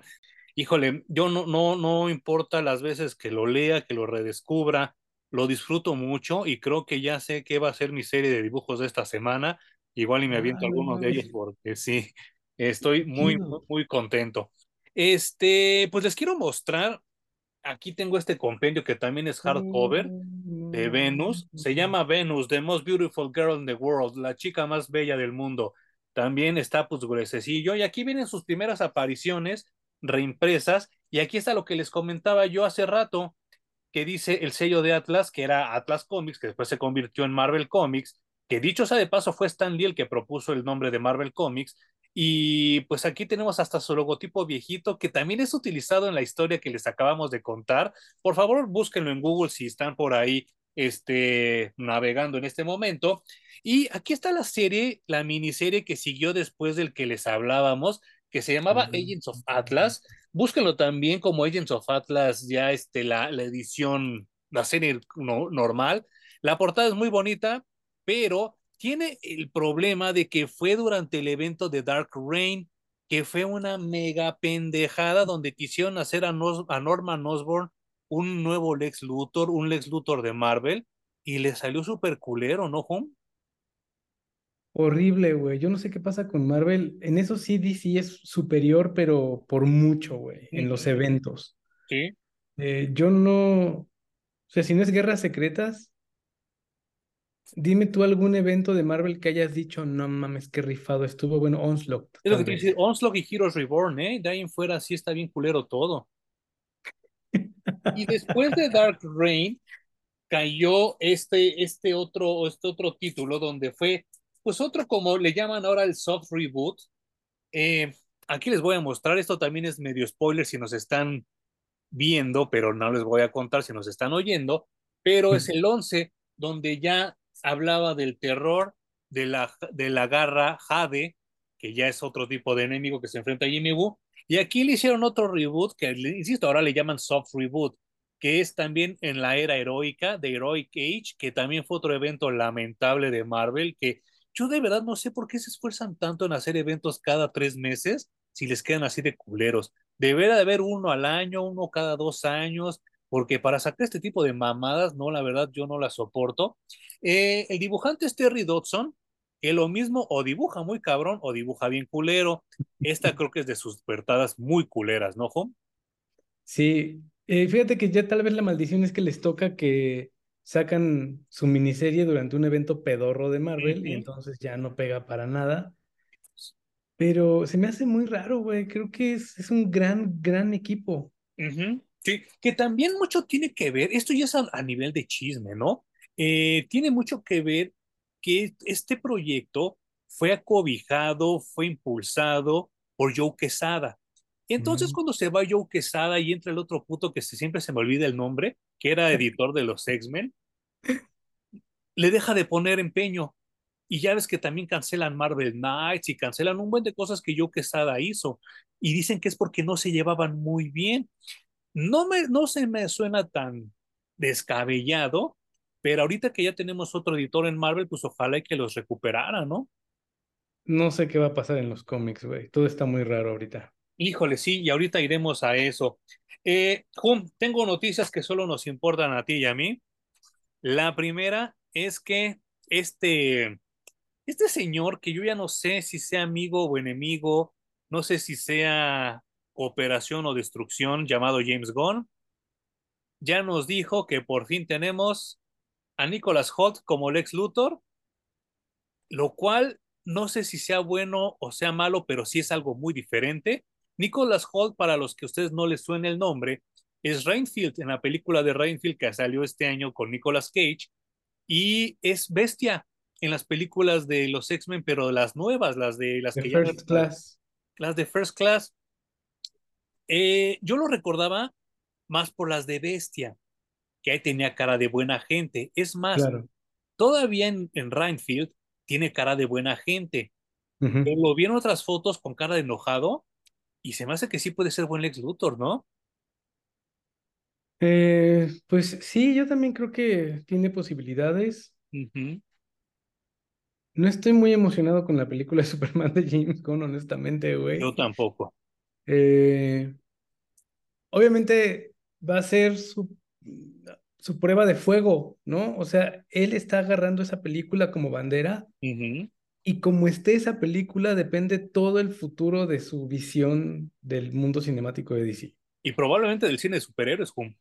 Híjole, yo no, no, no importa las veces que lo lea, que lo redescubra, lo disfruto mucho y creo que ya sé qué va a ser mi serie de dibujos de esta semana. Igual y me aviento algunos de ellos porque sí, estoy muy, muy, muy contento. Este, pues les quiero mostrar aquí tengo este compendio que también es hardcover de Venus. Se llama Venus, The Most Beautiful Girl in the World, la chica más bella del mundo. También está pues gruesecillo. Y aquí vienen sus primeras apariciones reimpresas. Y aquí está lo que les comentaba yo hace rato, que dice el sello de Atlas, que era Atlas Comics, que después se convirtió en Marvel Comics, que dicho sea de paso fue Stan Lee el que propuso el nombre de Marvel Comics, y pues aquí tenemos hasta su logotipo viejito que también es utilizado en la historia que les acabamos de contar. Por favor, búsquenlo en Google si están por ahí este, navegando en este momento. Y aquí está la serie, la miniserie que siguió después del que les hablábamos, que se llamaba Agents of Atlas. Búsquenlo también como Agents of Atlas, ya este, la, la edición, la serie normal. La portada es muy bonita, pero tiene el problema de que fue durante el evento de Dark Reign, que fue una mega pendejada donde quisieron hacer a, a Norman Osborn un nuevo Lex Luthor, un Lex Luthor de Marvel, y le salió súper culero, ¿no, Home? Horrible, güey. Yo no sé qué pasa con Marvel. En eso sí DC es superior, pero por mucho, güey, en los eventos. Sí. Eh, yo no, o sea, si no es Guerras Secretas, dime tú algún evento de Marvel que hayas dicho, no mames, qué rifado estuvo. Bueno, Onslaught. Es lo que decir, Onslaught y Heroes Reborn, ¿eh? De ahí en fuera sí está bien culero todo. y después de Dark Reign, cayó este, este, otro, este otro título donde fue, pues otro como le llaman ahora el soft reboot. Eh, aquí les voy a mostrar, esto también es medio spoiler si nos están viendo, pero no les voy a contar si nos están oyendo, pero es el 11 donde ya hablaba del terror de la, de la garra Jade, que ya es otro tipo de enemigo que se enfrenta a Jimmy Woo, y aquí le hicieron otro reboot que, insisto, ahora le llaman soft reboot, que es también en la era heroica de Heroic Age, que también fue otro evento lamentable de Marvel, que yo de verdad no sé por qué se esfuerzan tanto en hacer eventos cada tres meses si les quedan así de culeros. Debería de haber uno al año, uno cada dos años, porque para sacar este tipo de mamadas, no, la verdad, yo no la soporto. Eh, el dibujante es Terry Dodson, que lo mismo o dibuja muy cabrón o dibuja bien culero. Esta creo que es de sus puertadas muy culeras, ¿no, Home? Sí, eh, fíjate que ya tal vez la maldición es que les toca que sacan su miniserie durante un evento pedorro de Marvel y entonces ya no pega para nada. Pero se me hace muy raro, güey. Creo que es, es un gran, gran equipo. Sí, que también mucho tiene que ver, esto ya es a, nivel de chisme, ¿no? Eh, tiene mucho que ver que este proyecto fue acobijado, fue impulsado por Joe Quesada. Entonces, cuando se va Joe Quesada y entra el otro puto que siempre se me olvida el nombre, que era editor de los X-Men, le deja de poner empeño. Y ya ves que también cancelan Marvel Knights y cancelan un buen de cosas que Joe Quesada hizo. Y dicen que es porque no se llevaban muy bien. No, me, no se me suena tan descabellado, pero ahorita que ya tenemos otro editor en Marvel, pues ojalá y que los recuperara, ¿no? No sé qué va a pasar en los cómics, güey. Todo está muy raro ahorita. Híjole, sí, y ahorita iremos a eso. Eh, tengo noticias que solo nos importan a ti y a mí. La primera es que este, este señor, que yo ya no sé si sea amigo o enemigo, no sé si sea operación o destrucción, llamado James Gunn, ya nos dijo que por fin tenemos a Nicholas Holt como Lex Luthor, lo cual no sé si sea bueno o sea malo, pero sí es algo muy diferente. Nicholas Holt, para los que a ustedes no les suene el nombre, es Rainfield en la película de Rainfield que salió este año con Nicolas Cage y es Bestia en las películas de los X-Men, pero las nuevas, las de las que First Class. Las de First Class. Eh, yo lo recordaba más por las de Bestia, que ahí tenía cara de buena gente. Es más, todavía en, en Rainfield tiene cara de buena gente. Pero lo vieron otras fotos con cara de enojado y se me hace que sí puede ser buen Lex Luthor, ¿no? Eh, pues sí, yo también creo que tiene posibilidades. No estoy muy emocionado con la película de Superman de James Gunn, honestamente, güey. Yo tampoco. Eh, obviamente va a ser su, su prueba de fuego, ¿no? O sea, él está agarrando esa película como bandera y como esté esa película, depende todo el futuro de su visión del mundo cinemático de DC. Y probablemente del cine de superhéroes, Jum.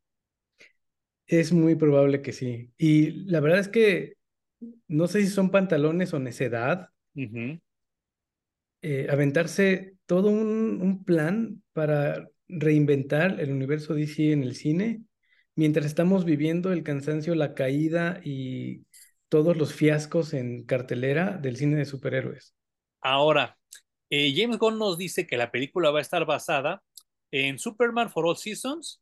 Es muy probable que sí. Y la verdad es que no sé si son pantalones o necedad. Eh, aventarse todo un, un, plan para reinventar el universo DC en el cine, mientras estamos viviendo el cansancio, la caída y todos los fiascos en cartelera del cine de superhéroes. Ahora, eh, James Gunn nos dice que la película va a estar basada en Superman for All Seasons,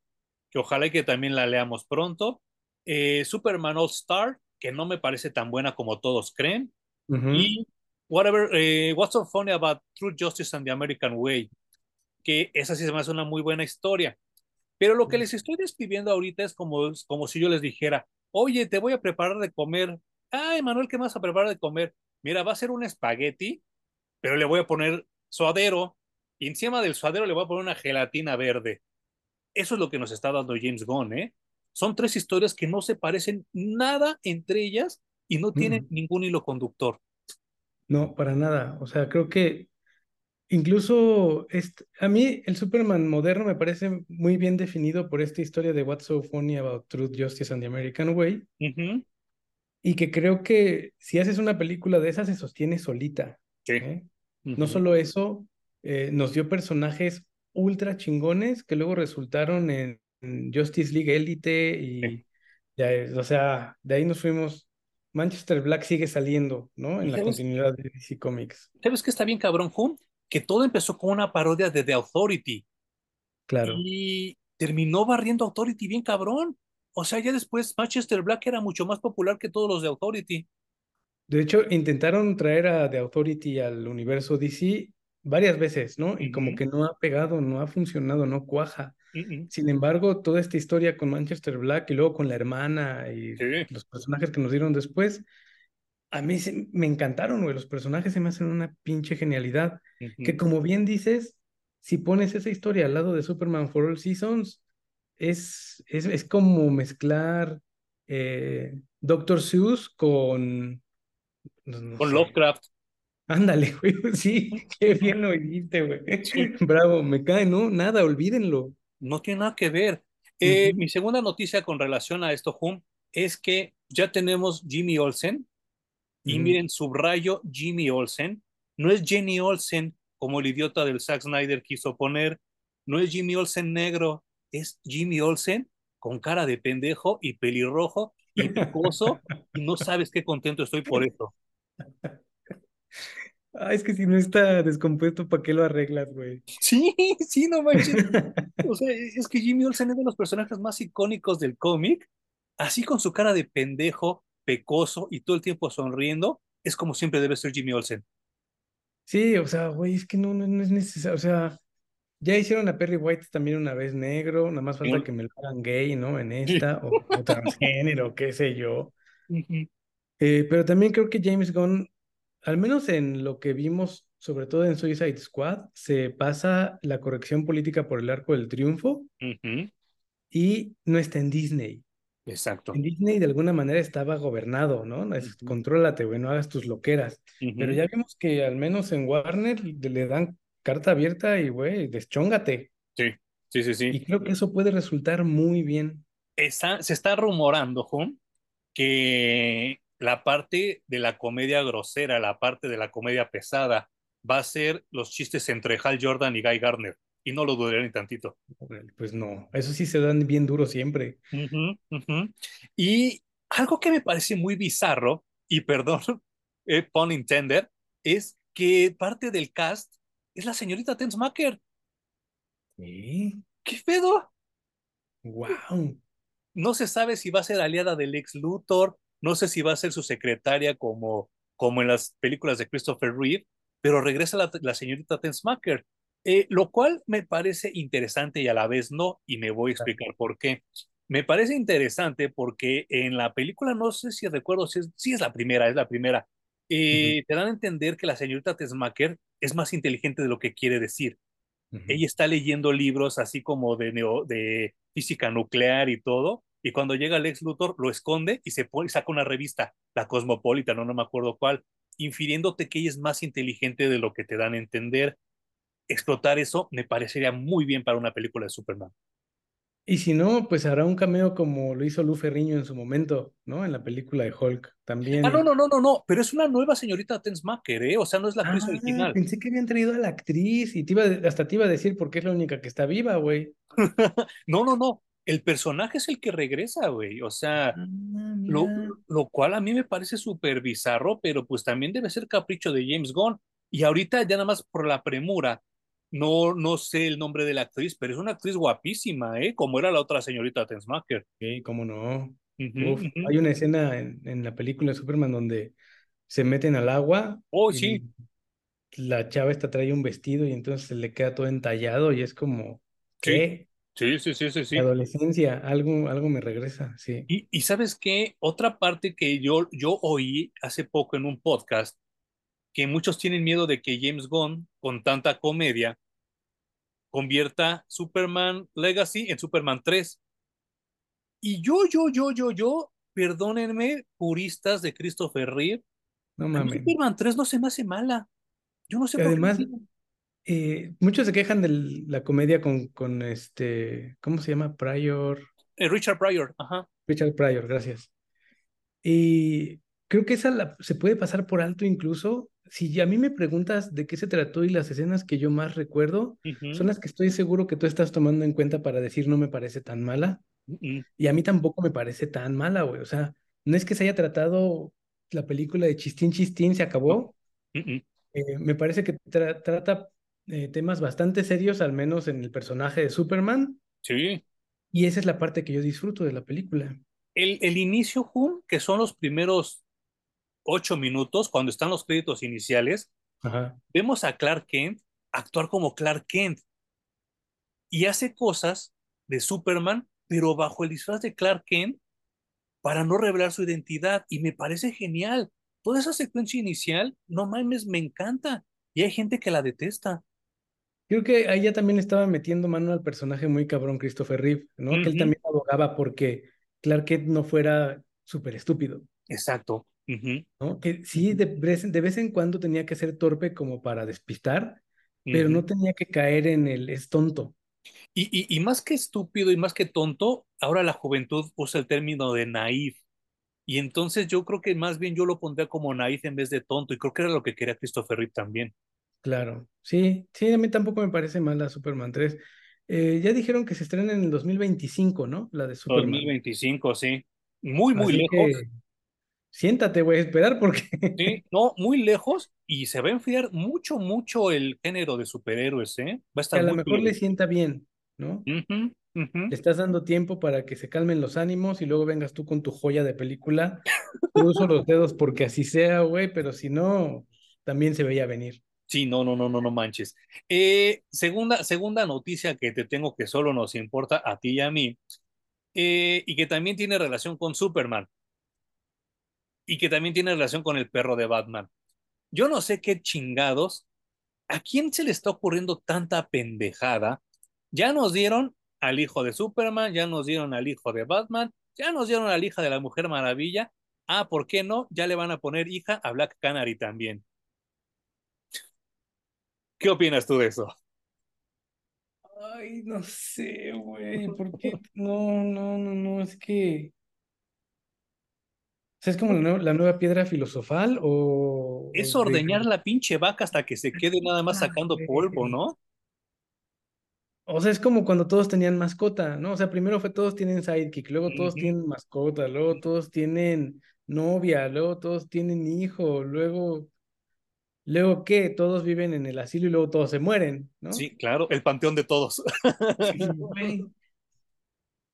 que ojalá que también la leamos pronto, eh, Superman All Star, que no me parece tan buena como todos creen, y whatever, eh, What's so funny about True Justice and the American Way, que esa sí se me hace una muy buena historia. Pero lo que les estoy describiendo ahorita es como, como si yo les dijera, Oye, te voy a preparar de comer. Ay, Manuel, ¿qué vas a preparar de comer? Mira, va a ser un espagueti, pero le voy a poner suadero. Y encima del suadero le voy a poner una gelatina verde. Eso es lo que nos está dando James Gunn, ¿eh? Son tres historias que no se parecen nada entre ellas y no tienen Mm. ningún hilo conductor. No, para nada. O sea, creo que incluso este, a mí el Superman moderno me parece muy bien definido por esta historia de What's So Funny About Truth, Justice and the American Way. Y que creo que si haces una película de esas se sostiene solita. Sí. ¿eh? No solo eso, eh, nos dio personajes ultra chingones que luego resultaron en, en Justice League Elite Sí. y ya, es- o sea, de ahí nos fuimos. Manchester Black sigue saliendo, ¿no? ¿Y En la sabes, continuidad de DC Comics. sabes qué está bien cabrón, Hum? Que todo empezó con una parodia de The Authority Claro. y terminó barriendo Authority bien cabrón. O sea, ya después Manchester Black era mucho más popular que todos los de Authority. De hecho, intentaron traer a The Authority al universo DC varias veces, ¿no? Y como que no ha pegado, no ha funcionado, no cuaja. Sin embargo, toda esta historia con Manchester Black y luego con la hermana y Sí. los personajes que nos dieron después, a mí se- me encantaron, güey. Los personajes se me hacen una pinche genialidad. Que como bien dices, si pones esa historia al lado de Superman for All Seasons, es, es, es como mezclar eh, Dr. Seuss con, no Con sé. Lovecraft. Ándale, güey. Sí, qué bien lo dijiste, güey. Sí. Bravo, me cae, ¿no? Nada, olvídenlo. No tiene nada que ver. Eh, Ujú, mi segunda noticia con relación a esto, Hum, es que ya tenemos Jimmy Olsen y ujú. miren, subrayo Jimmy Olsen. No es Jenny Olsen como el idiota del Zack Snyder quiso poner. No es Jimmy Olsen negro, es Jimmy Olsen con cara de pendejo y pelirrojo y pecoso y no sabes qué contento estoy por eso. Ah, es que si no está descompuesto, ¿para qué lo arreglas, güey? Sí, sí, no manches. O sea, es que Jimmy Olsen es de los personajes más icónicos del cómic, así con su cara de pendejo, pecoso y todo el tiempo sonriendo, es como siempre debe ser Jimmy Olsen. Sí, o sea, güey, es que no, no, no es necesario. O sea, ya hicieron a Perry White también una vez negro, nada más falta que me lo hagan gay, ¿no? En esta, o, o transgénero, qué sé yo. Eh, pero también creo que James Gunn, al menos en lo que vimos, sobre todo en Suicide Squad, se pasa la corrección política por el arco del triunfo ujú, y no está en Disney. Exacto. En Disney de alguna manera estaba gobernado, ¿no? Es, Ujú, contrólate, güey, no hagas tus loqueras. Pero ujú. ya vimos que al menos en Warner le, le dan carta abierta y, güey, deschóngate. Sí, sí, sí, sí. Y creo que eso puede resultar muy bien. Está- se está rumorando, Juan, que la parte de la comedia grosera, la parte de la comedia pesada, va a ser los chistes entre Hal Jordan y Guy Gardner. Y no lo dudaré ni tantito. Pues no, eso sí se dan bien duro siempre. Y algo que me parece muy bizarro, y perdón, eh, pun intended, es que parte del cast es la señorita Tensmacher. ¿Qué pedo? wow. No se sabe si va a ser aliada del ex Luthor, no sé si va a ser su secretaria como, como en las películas de Christopher Reeve, pero regresa la, la señorita Tensmacher, eh, lo cual me parece interesante y a la vez no, y me voy a explicar por qué. Me parece interesante porque en la película, no sé si recuerdo, si es, si es la primera, es la primera, eh, te dan a entender que la señorita Tensmacher es más inteligente de lo que quiere decir. Ujú. Ella está leyendo libros así como de, neo, de física nuclear y todo, y cuando llega Lex Luthor lo esconde y se pone, saca una revista, la Cosmopolitan, no, no me acuerdo cuál, infiriéndote que ella es más inteligente de lo que te dan a entender. Explotar eso me parecería muy bien para una película de Superman. Y si no, pues hará un cameo como lo hizo Lu Ferriño en su momento, ¿no? En la película de Hulk. Ah, También. no, no, no, no, no, pero es una nueva señorita Tensmacher, ¿eh? O sea, no es la actriz Ah, original. pensé que habían traído a la actriz y te iba, hasta te iba a decir porque es la única que está viva, güey. No, no, no. El personaje es el que regresa, güey. O sea, Ah, lo, lo cual a mí me parece súper bizarro, pero pues también debe ser capricho de James Gunn. Y ahorita ya nada más por la premura, no, no sé el nombre de la actriz, pero es una actriz guapísima, ¿eh? Como era la otra señorita Tensmacher. Sí, cómo no. Uf, hay una escena en, en la película de Superman donde se meten al agua Oh, y sí, la chava esta trae un vestido y entonces se le queda todo entallado y es como. ¿qué? Sí, sí, sí, sí, La sí. adolescencia, algo, algo me regresa, sí. Y, y sabes qué, otra parte que yo, yo oí hace poco en un podcast, que muchos tienen miedo de que James Gunn, con tanta comedia, convierta Superman Legacy en Superman 3. Y yo, yo, yo, yo, yo, perdónenme, puristas de Christopher Reeve, No mames. Superman 3 no se me hace mala. Yo no sé Y por qué. Eh, muchos se quejan de la comedia con, con este, ¿cómo se llama? Pryor, Eh, Richard Pryor, ajá. Richard Pryor, gracias. Y creo que esa la- se puede pasar por alto incluso. Si a mí me preguntas de qué se trató y las escenas que yo más recuerdo, son Ujú, las que estoy seguro que tú estás tomando en cuenta para decir no me parece tan mala. ujú, Y a mí tampoco me parece tan mala, güey. O sea, no es que se haya tratado la película de Chistín Chistín, se acabó. Eh, me parece que tra- trata eh, temas bastante serios, al menos en el personaje de Superman. Sí. Y esa es la parte que yo disfruto de la película. El, el inicio, Hum, que son los primeros ocho minutos, cuando están los créditos iniciales, Ajá. vemos a Clark Kent actuar como Clark Kent y hace cosas de Superman, pero bajo el disfraz de Clark Kent para no revelar su identidad. Y me parece genial. Toda esa secuencia inicial, no mames, me encanta. Y hay gente que la detesta. Creo que ahí ya también estaba metiendo mano al personaje muy cabrón Christopher Reeve, ¿no? Que él también abogaba porque Clark Kent no fuera súper estúpido, Exacto. ¿no? Que sí, de vez, de vez en cuando tenía que ser torpe como para despistar, pero no tenía que caer en el es tonto. Y, y, y más que estúpido y más que tonto, ahora la juventud usa el término de naif. Y entonces yo creo que más bien yo lo pondría como naif en vez de tonto. Y creo que era lo que quería Christopher Reeve también. Claro, sí, sí, a mí tampoco me parece mala Superman 3. Eh, ya dijeron que se estrena en el 2025, ¿no? La de Superman. 2025, sí. Muy, muy Así lejos. que siéntate, voy a esperar porque Sí, no, muy lejos. Y se va a enfriar mucho, mucho el género de superhéroes, ¿eh? Va a a estar lo muy mejor le sienta bien, ¿no? Le estás dando tiempo para que se calmen los ánimos y luego vengas tú con tu joya de película. Cruzo los dedos porque así sea, güey, pero si no, también se veía venir. Sí, no, no, no, no, no manches. Eh, segunda, segunda noticia que te tengo que solo nos importa a ti y a mí, eh, y que también tiene relación con Superman, y que también tiene relación con el perro de Batman. Yo no sé qué chingados, ¿a quién se le está ocurriendo tanta pendejada? Ya nos dieron al hijo de Superman, ya nos dieron al hijo de Batman, ya nos dieron a la hija de la Mujer Maravilla. Ah, ¿por qué no? Ya le van a poner hija a Black Canary también. ¿Qué opinas tú de eso? Ay, no sé, güey, ¿por qué? No, no, no, no, es que... O sea, ¿es como la, nue- la nueva piedra filosofal o, Es de... ordeñar la pinche vaca hasta que se quede nada más Ah, sacando polvo. ¿no? O sea, es como cuando todos tenían mascota, ¿no? O sea, primero fue todos tienen sidekick, luego todos tienen mascota, luego todos tienen novia, luego todos tienen hijo, luego, luego ¿qué? Todos viven en el asilo y luego todos se mueren, ¿no? Sí, claro, el panteón de todos. Sí.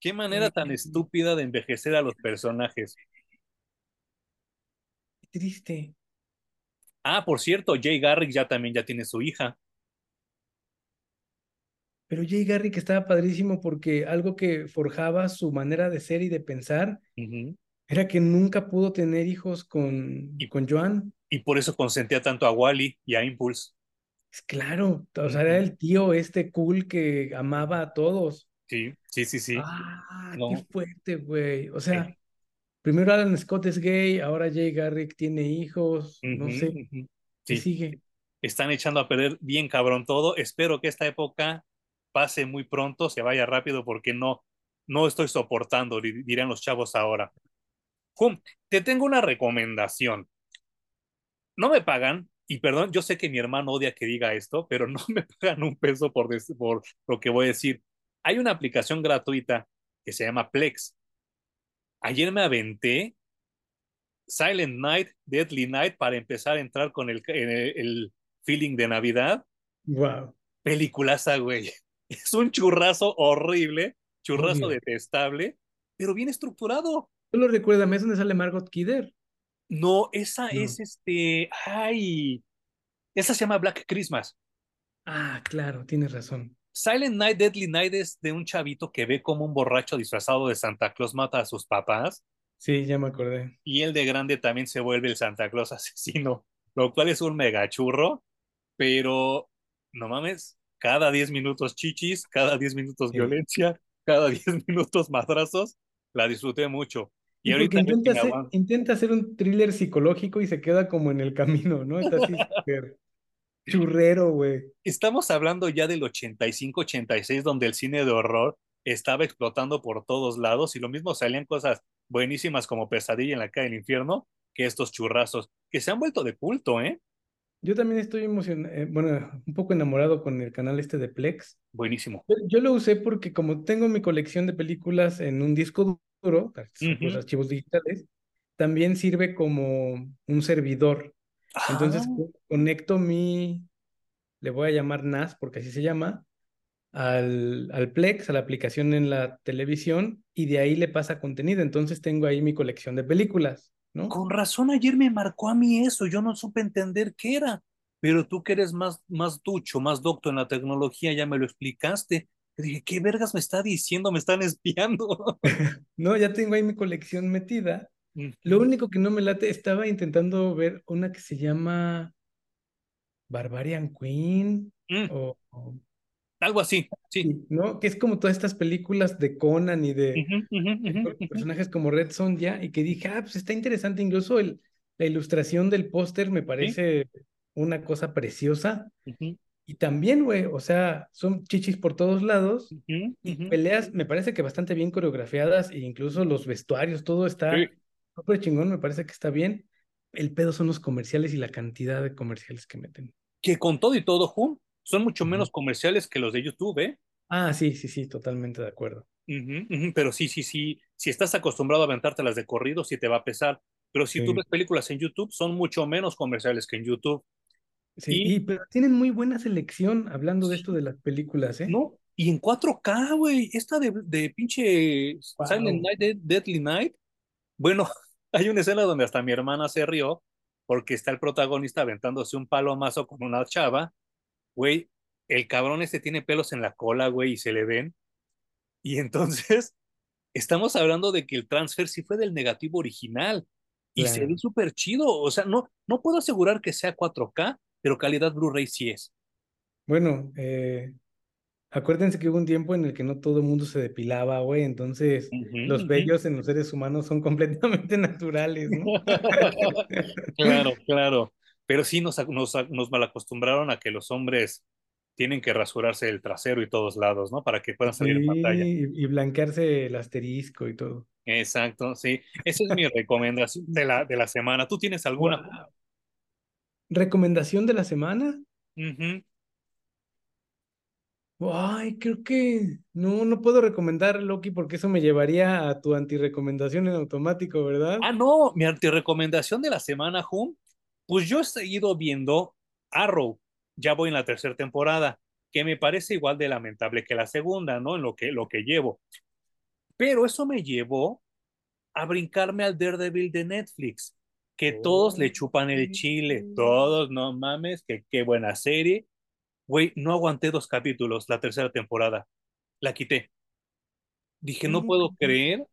Qué manera tan estúpida de envejecer a los personajes. qué triste. Ah, por cierto, Jay Garrick ya también ya tiene su hija. Pero Jay Garrick estaba padrísimo porque algo que forjaba su manera de ser y de pensar era que nunca pudo tener hijos con, Y, con Joan. Y por eso consentía tanto a Wally y a Impulse. Claro, o sea, era el tío este cool que amaba a todos. Sí, sí, sí, sí. Ah, qué fuerte, güey. O sí. sea, primero Alan Scott es gay, ahora Jay Garrick tiene hijos, no sé, ujú. ¿qué Sí. sigue? Están echando a perder bien cabrón todo. Espero que esta época pase muy pronto, se vaya rápido, porque no, no estoy soportando, di- dirán los chavos ahora. Te tengo una recomendación. No me pagan, y perdón, yo sé que mi hermano odia que diga esto, pero no me pagan un peso por, por lo que voy a decir. Hay una aplicación gratuita que se llama Plex. Ayer me aventé Silent Night, Deadly Night para empezar a entrar con el, el, el feeling de Navidad. Wow, Peliculaza, güey. Es un churrazo horrible, churraso obvio. detestable, pero bien estructurado. Solo recuérdame, ¿es donde sale Margot Kidder? No, esa No. es este. Ay, esa se llama Black Christmas. Ah, claro, tienes razón. Silent Night, Deadly Night es de un chavito que ve como un borracho disfrazado de Santa Claus mata a sus papás. Sí, ya me acordé. Y el de grande también se vuelve el Santa Claus asesino, lo cual es un mega churro, pero no mames, cada 10 minutos chichis, cada 10 minutos Sí. violencia, cada 10 minutos madrazos, la disfruté mucho. Y ahorita intenta hacer, intenta hacer un thriller psicológico y se queda como en el camino, ¿no? Está así súper churrero, güey. Estamos hablando ya del 85-86, donde el cine de horror estaba explotando por todos lados y lo mismo salían cosas buenísimas como Pesadilla en la calle del infierno que estos churrazos, que se han vuelto de culto, ¿eh? Yo también estoy emocionado, bueno, un poco enamorado con el canal este de Plex. Buenísimo. Yo, yo lo usé porque como tengo mi colección de películas en un disco duro, son Ujú. los archivos digitales, también sirve como un servidor. Entonces Ah, co- conecto mi, le voy a llamar NAS porque así se llama, al, al Plex, a la aplicación en la televisión y de ahí le pasa contenido. Entonces tengo ahí mi colección de películas, ¿no? con razón ayer me marcó a mí eso, yo no supe entender qué era, pero tú que eres más, más ducho, más docto en la tecnología, ya me lo explicaste. Yo dije, ¿qué vergas me está diciendo? Me están espiando. No, ya tengo ahí mi colección metida. Lo único que no me late, estaba intentando ver una que se llama Barbarian Queen Mm, o, o- algo así, sí. ¿no? Que es como todas estas películas de Conan y de, personajes como Red Sonja y que dije, ah, pues está interesante, incluso el, la ilustración del póster me Sí, parece una cosa preciosa y también, güey, o sea, son chichis por todos lados y peleas me parece que bastante bien coreografiadas e incluso los vestuarios, todo está súper chingón, me parece que está bien. El pedo son los comerciales y la cantidad de comerciales que meten. Que con todo y todo, Jun, son mucho menos comerciales que los de YouTube, ¿eh? Ah, sí, sí, sí, totalmente de acuerdo. Pero sí, sí, sí, si estás acostumbrado a aventártelas de corrido, sí te va a pesar. Pero si tú ves películas en YouTube, son mucho menos comerciales que en YouTube. Sí, Y y pero tienen muy buena selección hablando de esto de las películas, ¿eh? no, y en 4K, güey, esta de, de pinche Silent. Night, Dead- Deadly Night. Bueno, hay una escena donde hasta mi hermana se rió porque está el protagonista aventándose un palomazo con una chava. Güey, el cabrón este tiene pelos en la cola, güey, y se le ven. Y entonces estamos hablando de que el transfer sí fue del negativo original y se ve súper chido. O sea, no, no puedo asegurar que sea 4K, pero calidad Blu-ray sí es. Bueno, eh, acuérdense que hubo un tiempo en el que no todo el mundo se depilaba, güey, entonces los vellos en los seres humanos son completamente naturales, ¿no? Claro, claro. Pero sí nos, nos, nos malacostumbraron a que los hombres tienen que rasurarse el trasero y todos lados, ¿no? Para que puedan salir en pantalla. y, y blanquearse el asterisco y todo. Exacto, sí. Esa es mi recomendación de la, de la semana. ¿Tú tienes alguna? Wow. ¿Recomendación de la semana? Ujú. Ay, creo que no, no puedo recomendar Loki porque eso me llevaría a tu antirecomendación en automático, ¿verdad? Ah, no, mi recomendación de la semana, Hum. Pues yo he seguido viendo Arrow. Ya voy en la tercera temporada, que me parece igual de lamentable que la segunda, ¿no? En lo que, lo que llevo. Pero eso me llevó a brincarme al Daredevil de Netflix, que todos le chupan el chile, todos, no mames, que qué buena serie. Güey, no aguanté dos capítulos, la tercera temporada. La quité. Dije, no ¿Cómo puedo creer,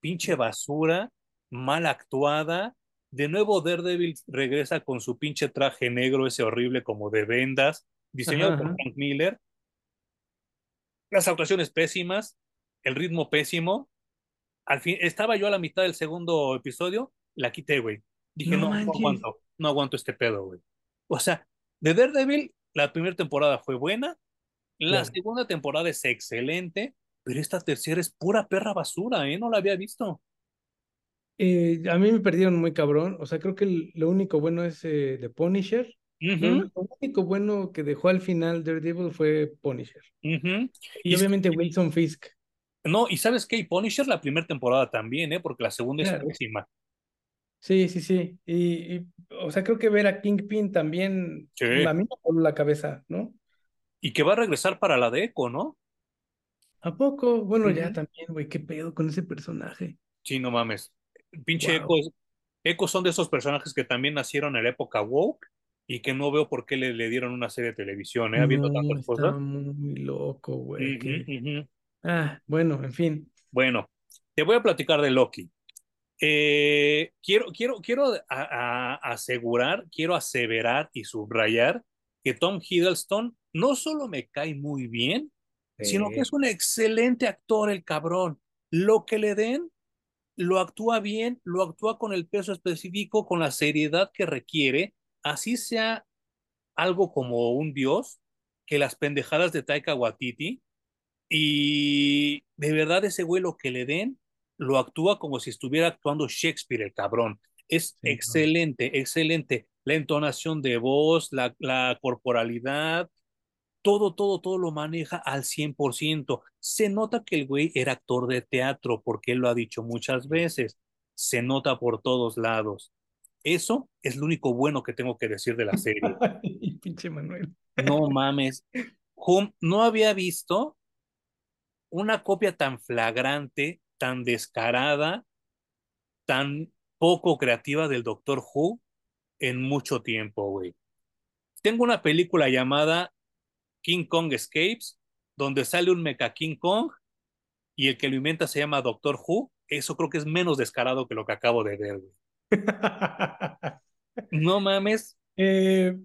pinche basura, mal actuada. De nuevo Daredevil regresa con su pinche traje negro, ese horrible como de vendas, diseñado Ajá, por. Frank Miller. Las actuaciones pésimas, el ritmo pésimo. Al fin, estaba yo a la mitad del segundo episodio, la quité, güey. Dije, No no, aguanto, no aguanto este pedo, güey. O sea, de Daredevil, la primera temporada fue buena, la Claro. segunda temporada es excelente, pero esta tercera es pura perra basura, ¿eh? No la había visto. Eh, a mí me perdieron muy cabrón. O sea, creo que el- lo único bueno es eh, The Punisher. Ujú, lo único bueno que dejó al final Daredevil fue Punisher. Y Y, obviamente Wilson Fisk. no, y ¿sabes qué? Y Punisher la primera temporada también, ¿eh? Porque la segunda es Claro. pésima. Sí, sí, sí. Y, y, o sea, creo que ver a Kingpin también Sí. a mí me voló la cabeza, ¿no? Y que va a regresar para la de Echo, ¿no? ¿A poco? Bueno, ya también, güey, qué pedo con ese personaje. Sí, no mames. Pinche Wow. Echo, Echo son de esos personajes que también nacieron en la época woke y que no veo por qué le, le dieron una serie de televisión, ¿eh? Habiendo No, tantas cosas. muy loco, güey. Que-. Ah, bueno, en fin. Bueno, te voy a platicar de Loki. Eh, quiero, quiero, quiero a- a- asegurar, quiero aseverar y subrayar que Tom Hiddleston no solo me cae muy bien, sino que es un excelente actor el cabrón. Lo que le den, lo actúa bien, lo actúa con el peso específico, con la seriedad que requiere, así sea algo como un dios, que las pendejadas de Taika Waititi, y de verdad ese güey lo que le den, lo actúa como si estuviera actuando Shakespeare, el cabrón. Es sí, no. excelente, excelente. La entonación de voz, la, la corporalidad, todo, todo, todo lo maneja al 100%. Se nota que el güey era actor de teatro, porque él lo ha dicho muchas veces. Se nota por todos lados. Eso es lo único bueno que tengo que decir de la serie. Ay, pinche Manuel. No mames. Hum, no había visto una copia tan flagrante, tan descarada, tan poco creativa del Doctor Who en mucho tiempo, güey. Tengo una película llamada King Kong Escapes, donde sale un mecha King Kong y el que lo inventa se llama Doctor Who. Eso creo que es menos descarado que lo que acabo de ver, güey. No mames. Eh,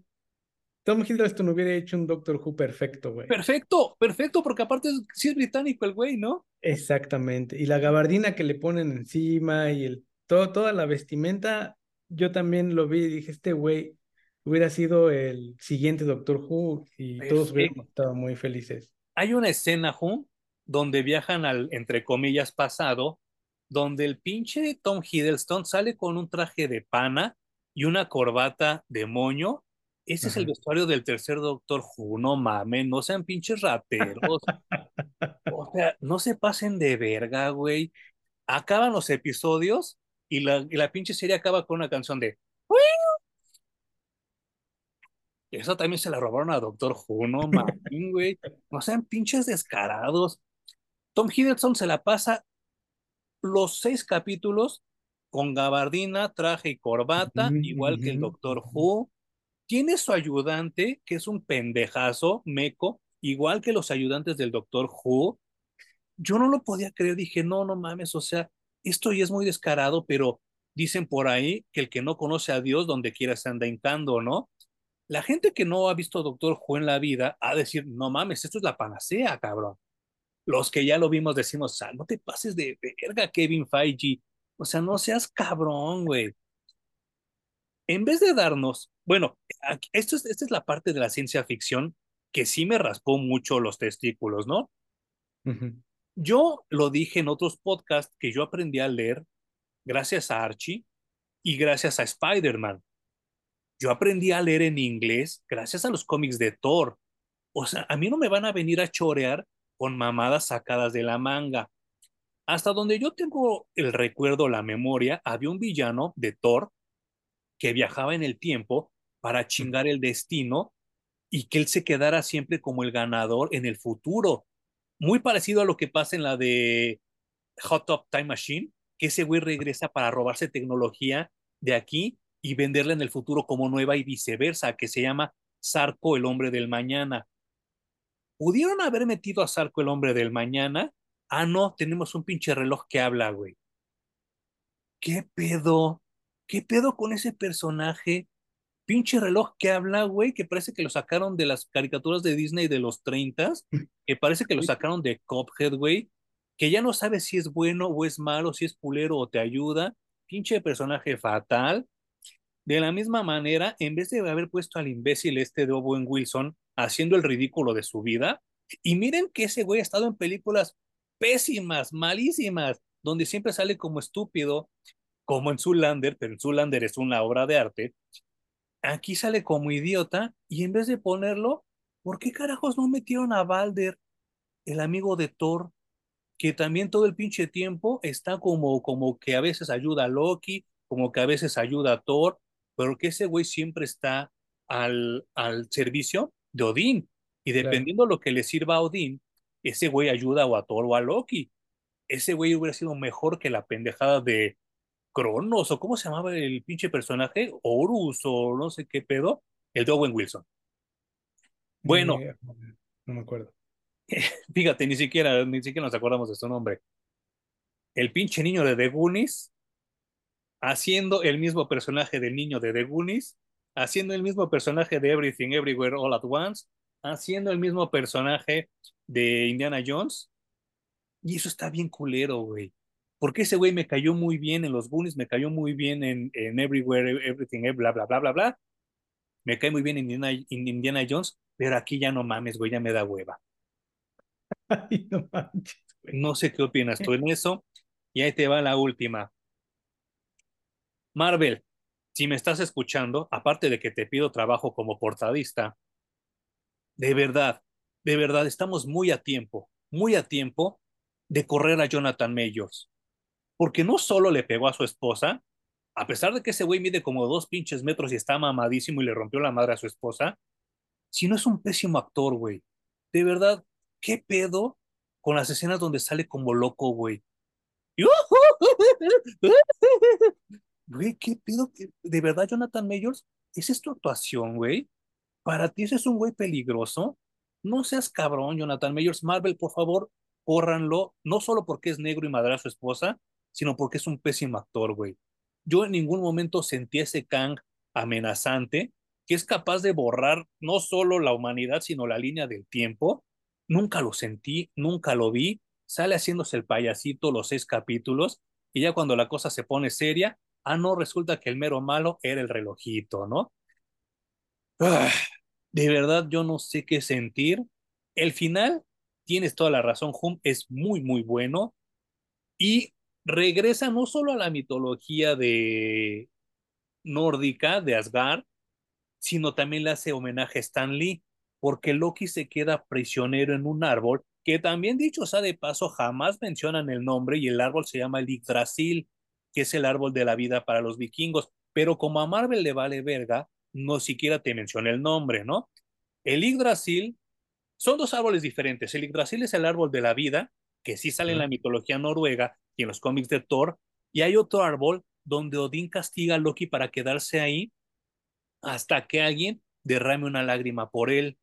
Tom Hiddleston hubiera hecho un Doctor Who perfecto, güey. Perfecto, perfecto, porque aparte sí es británico el güey, ¿no? Exactamente. Y la gabardina que le ponen encima y el, todo, toda la vestimenta, yo también lo vi y dije, este güey hubiera sido el siguiente Doctor Who y todos hubiéramos Perfecto. estado muy felices. Hay una escena, Who, donde viajan al, entre comillas, pasado, donde el pinche Tom Hiddleston sale con un traje de pana y una corbata de moño. Ese es el vestuario del tercer Doctor Who, no mames, no sean pinches rateros. O sea, no se pasen de verga, güey. Acaban los episodios y la, y la pinche serie acaba con una canción de... Esa también se la robaron a Doctor Who, no güey. No sean pinches descarados. Tom Hiddleston se la pasa los seis capítulos con gabardina, traje y corbata, igual que el Doctor. Who. Tiene su ayudante, que es un pendejazo, meco, igual que los ayudantes del Doctor Who. Yo no lo podía creer, dije, no, no mames, o sea, esto ya es muy descarado, pero dicen por ahí que el que no conoce a Dios, donde quiera se anda hincando, ¿no? La gente que no ha visto Doctor Who en la vida, de decir, no mames, esto es la panacea, cabrón los que ya lo vimos decimos, sea, no te pases de verga, Kevin Feige. O sea, no seas cabrón, güey. En vez de darnos, bueno, esto es, esta es la parte de la ciencia ficción que sí me raspó mucho los testículos, ¿no? Yo lo dije en otros podcasts que yo aprendí a leer gracias a Archie y gracias a Spider-Man. Yo aprendí a leer en inglés gracias a los cómics de Thor. O sea, a mí no me van a venir a chorear con mamadas sacadas de la manga. Hasta donde yo tengo el recuerdo, la memoria, había un villano de Thor que viajaba en el tiempo para chingar el destino y que él se quedara siempre como el ganador en el futuro. Muy parecido a lo que pasa en la de Hot Top Time Machine, que ese güey regresa para robarse tecnología de aquí y venderla en el futuro como nueva y viceversa, que se llama Sarco, el hombre del mañana. ¿Pudieron haber metido a Sarco, el hombre del mañana? Ah, no, tenemos un pinche reloj que habla, güey. ¿Qué pedo? ¿Qué pedo con ese personaje? Pinche reloj que habla, güey, que parece que lo sacaron de las caricaturas de Disney de los 30, que parece que lo sacaron de Cuphead, güey, que ya no sabes si es bueno o es malo, si es culero o te ayuda. Pinche personaje fatal. De la misma manera, en vez de haber puesto al imbécil este de Owen Wilson haciendo el ridículo de su vida, y miren que ese güey ha estado en películas pésimas, malísimas, donde siempre sale como estúpido, como en Zoolander, pero en Zoolander es una obra de arte. Aquí sale como idiota y en vez de ponerlo, ¿por qué carajos no metieron a Balder, el amigo de Thor, que también todo el pinche tiempo está como, como que a veces ayuda a Loki, como que a veces ayuda a Thor, pero que ese güey siempre está al, al servicio de Odín. Y Claro. dependiendo de lo que le sirva a Odín, ese güey ayuda o a Thor o a Loki. Ese güey hubiera sido mejor que la pendejada de Cronos, o cómo se llamaba el pinche personaje, Horus, o no sé qué pedo. El de Owen Wilson. Bueno. Eh, no me acuerdo. Fíjate, ni siquiera, ni siquiera nos acordamos de su nombre. El pinche niño de The Goonies haciendo el mismo personaje del niño de The Goonies, haciendo el mismo personaje de Everything Everywhere All at Once, haciendo el mismo personaje de Indiana Jones. Y eso está bien culero, güey. Porque ese güey me cayó muy bien en los Goonies, me cayó muy bien en, en Everywhere, Everything, bla, bla, bla, bla, bla. Me cae muy bien en Indiana, en Indiana Jones, pero aquí ya no mames, güey, ya me da hueva. Ay, no manches. No sé qué opinas tú en eso. Y ahí te va la última. Marvel, si me estás escuchando, aparte de que te pido trabajo como portadista, de verdad, de verdad, estamos muy a tiempo, muy a tiempo de correr a Jonathan Mayors. Porque no solo le pegó a su esposa, a pesar de que ese güey mide como dos pinches metros y está mamadísimo y le rompió la madre a su esposa, si no es un pésimo actor, güey. De verdad, ¿qué pedo con las escenas donde sale como loco, güey? Güey, ¿qué pedo? ¿De verdad, Jonathan Mayors? ¿Esa es tu actuación, güey? ¿Para ti ese es un güey peligroso? No seas cabrón, Jonathan Mayors. Marvel, por favor, córranlo. No solo porque es negro y madre a su esposa, sino porque es un pésimo actor, güey. Yo en ningún momento sentí ese Kang amenazante que es capaz de borrar no solo la humanidad, sino la línea del tiempo. Nunca lo sentí, nunca lo vi. Sale haciéndose el payasito los seis capítulos y ya cuando la cosa se pone seria, ah, no, resulta que el mero malo era el relojito, ¿no? Ah, de verdad, yo no sé qué sentir. El final, tienes toda la razón, Hum, es muy, muy bueno y regresa no solo a la mitología de nórdica, de Asgard, sino también le hace homenaje a Stan Lee, porque Loki se queda prisionero en un árbol que también dicho sea de paso, jamás mencionan el nombre y el árbol se llama el Yggdrasil que es el árbol de la vida para los vikingos, pero como a Marvel le vale verga, no siquiera te menciona el nombre, ¿no? El Yggdrasil son dos árboles diferentes. El Yggdrasil es el árbol de la vida, que sí sale en la mitología noruega y en los cómics de Thor, y hay otro árbol donde Odín castiga a Loki para quedarse ahí hasta que alguien derrame una lágrima por él.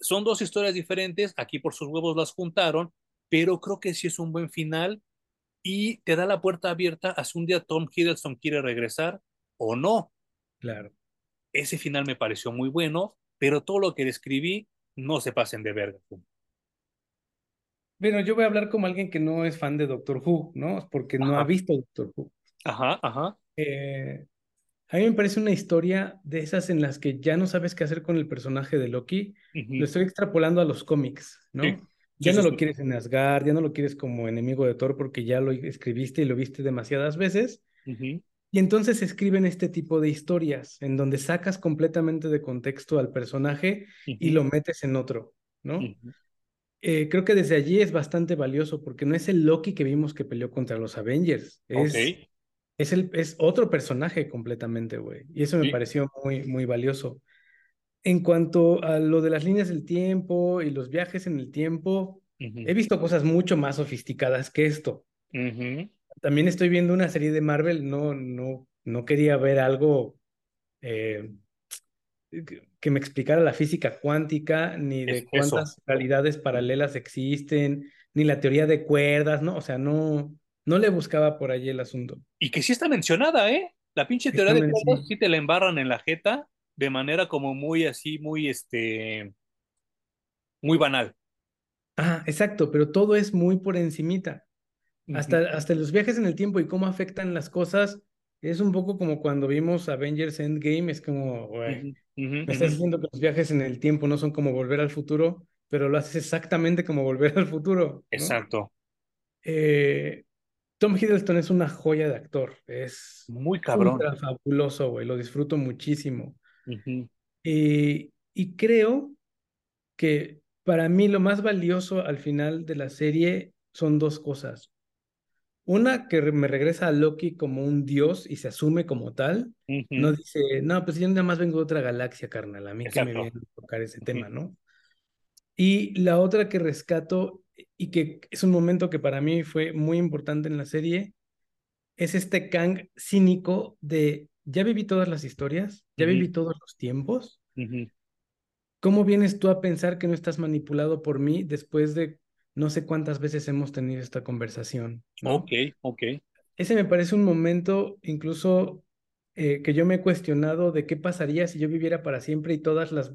Son dos historias diferentes, aquí por sus huevos las juntaron, pero creo que sí es un buen final y te da la puerta abierta a si un día Tom Hiddleston quiere regresar o no. Claro. Ese final me pareció muy bueno, pero todo lo que describí no se pasen de verga. Bueno, yo voy a hablar como alguien que no es fan de Doctor Who, ¿no? Porque no ha visto Doctor Who. Ajá, ajá. Eh, a mí me parece una historia de esas en las que ya no sabes qué hacer con el personaje de Loki. Lo estoy extrapolando a los cómics, ¿no? Ya no lo quieres en Asgard, ya no lo quieres como enemigo de Thor porque ya lo escribiste y lo viste demasiadas veces. Y entonces escriben este tipo de historias en donde sacas completamente de contexto al personaje y lo metes en otro, ¿no? Eh, creo que desde allí es bastante valioso porque no es el Loki que vimos que peleó contra los Avengers. Es, es, el, es otro personaje completamente, güey. Y eso me pareció muy, muy valioso. En cuanto a lo de las líneas del tiempo y los viajes en el tiempo, he visto cosas mucho más sofisticadas que esto. También estoy viendo una serie de Marvel, no, no, no quería ver algo eh, que me explicara la física cuántica, ni de cuántas realidades paralelas existen, ni la teoría de cuerdas, ¿no? O sea, no, no le buscaba por allí el asunto. Y que sí está mencionada, ¿eh? La pinche teoría de cuerdas sí te la embarran en la jeta de manera como muy así, muy este, muy banal. Ah, exacto, pero todo es muy por encimita. Hasta, hasta los viajes en el tiempo y cómo afectan las cosas, es un poco como cuando vimos Avengers Endgame, es como, güey, me estás diciendo que los viajes en el tiempo no son como volver al futuro, pero lo haces exactamente como volver al futuro. Exacto. Eh, Tom Hiddleston es una joya de actor, es muy cabrón. fabuloso, güey, lo disfruto muchísimo. Eh, y creo que para mí lo más valioso al final de la serie son dos cosas. Una, que me regresa a Loki como un dios y se asume como tal. No dice, no, pues yo nada más vengo de otra galaxia, carnal. A mí que me viene a tocar ese tema, ¿no? Y la otra que rescato y que es un momento que para mí fue muy importante en la serie, es este Kang cínico de ya viví todas las historias, ya Ujú. viví todos los tiempos. ¿Cómo vienes tú a pensar que no estás manipulado por mí después de no sé cuántas veces hemos tenido esta conversación, Ok, ¿no? ok. Ese me parece un momento incluso eh, que yo me he cuestionado de qué pasaría si yo viviera para siempre y todas las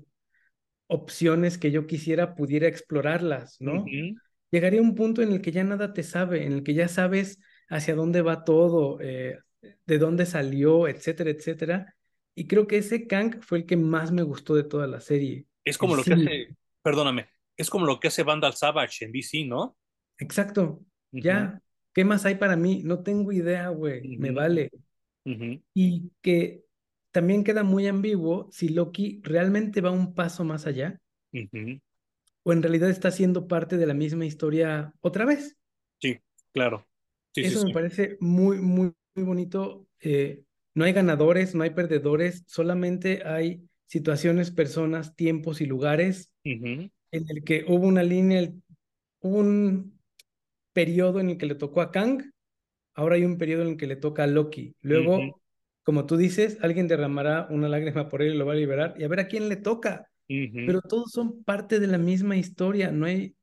opciones que yo quisiera pudiera explorarlas, ¿no? Ujú. Llegaría un punto en el que ya nada te sabe, en el que ya sabes hacia dónde va todo, eh, de dónde salió, etcétera, etcétera. Y creo que ese Kang fue el que más me gustó de toda la serie, Es como lo que hace, perdóname, es como lo que hace Vandal Savage en DC, ¿no? Exacto, ya. ¿Qué más hay para mí? No tengo idea, güey, me vale. Y que también queda muy ambiguo si Loki realmente va un paso más allá o en realidad está siendo parte de la misma historia otra vez. Sí, claro. Sí, sí, Eso me sí. parece muy, muy, muy bonito. Eh, no hay ganadores, no hay perdedores, solamente hay situaciones, personas, tiempos y lugares en el que hubo una línea, un periodo en el que le tocó a Kang, ahora hay un periodo en el que le toca a Loki. Luego, como tú dices, alguien derramará una lágrima por él y lo va a liberar y a ver a quién le toca. Pero todos son parte de la misma historia, no hay,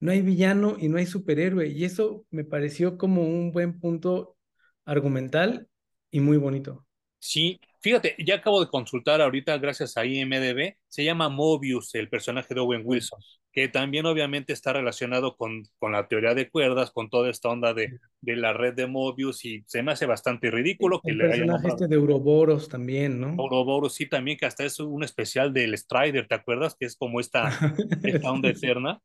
no hay villano y no hay superhéroe. Y eso me pareció como un buen punto argumental y muy bonito. Sí, fíjate, ya acabo de consultar ahorita, gracias a IMDb, se llama Mobius, el personaje de Owen Wilson, que también obviamente está relacionado con, con la teoría de cuerdas, con toda esta onda de, de la red de Mobius, y se me hace bastante ridículo que El le personaje este de Ouroboros también, ¿no? Ouroboros, sí, también que hasta es un especial del Strider, ¿te acuerdas? Que es como esta, esta onda eterna.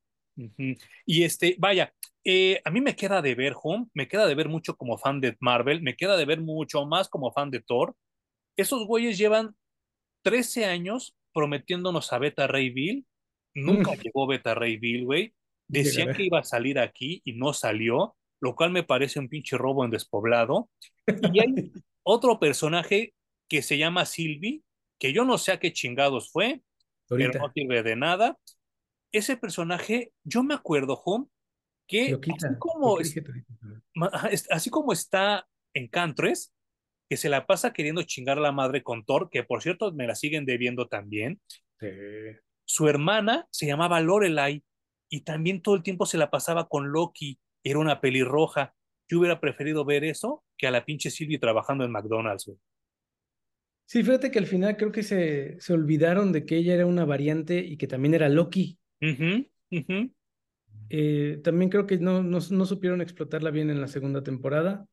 Y este, vaya, eh, a mí me queda de ver Home, me queda de ver mucho como fan de Marvel, me queda de ver mucho más como fan de Thor. Esos güeyes llevan 13 años prometiéndonos a Beta Ray Bill. Nunca Mm, llegó Beta Ray Bill, güey. Decían que iba a salir aquí y no salió, lo cual me parece un pinche robo en despoblado. Y hay otro personaje que se llama Sylvie, que yo no sé a qué chingados fue, pero no Ahorita, sirve de nada. Ese personaje, yo me acuerdo, Home, que así como está en Cantres, que se la pasa queriendo chingar a la madre con Thor, que por cierto me la siguen debiendo también. Sí. Su hermana se llamaba Lorelai y también todo el tiempo se la pasaba con Loki. Era una pelirroja. Yo hubiera preferido ver eso que a la pinche Sylvie trabajando en McDonald's, güey. Sí, fíjate que al final creo que se, se olvidaron de que ella era una variante y que también era Loki. Eh, también creo que no, no, no supieron explotarla bien en la segunda temporada.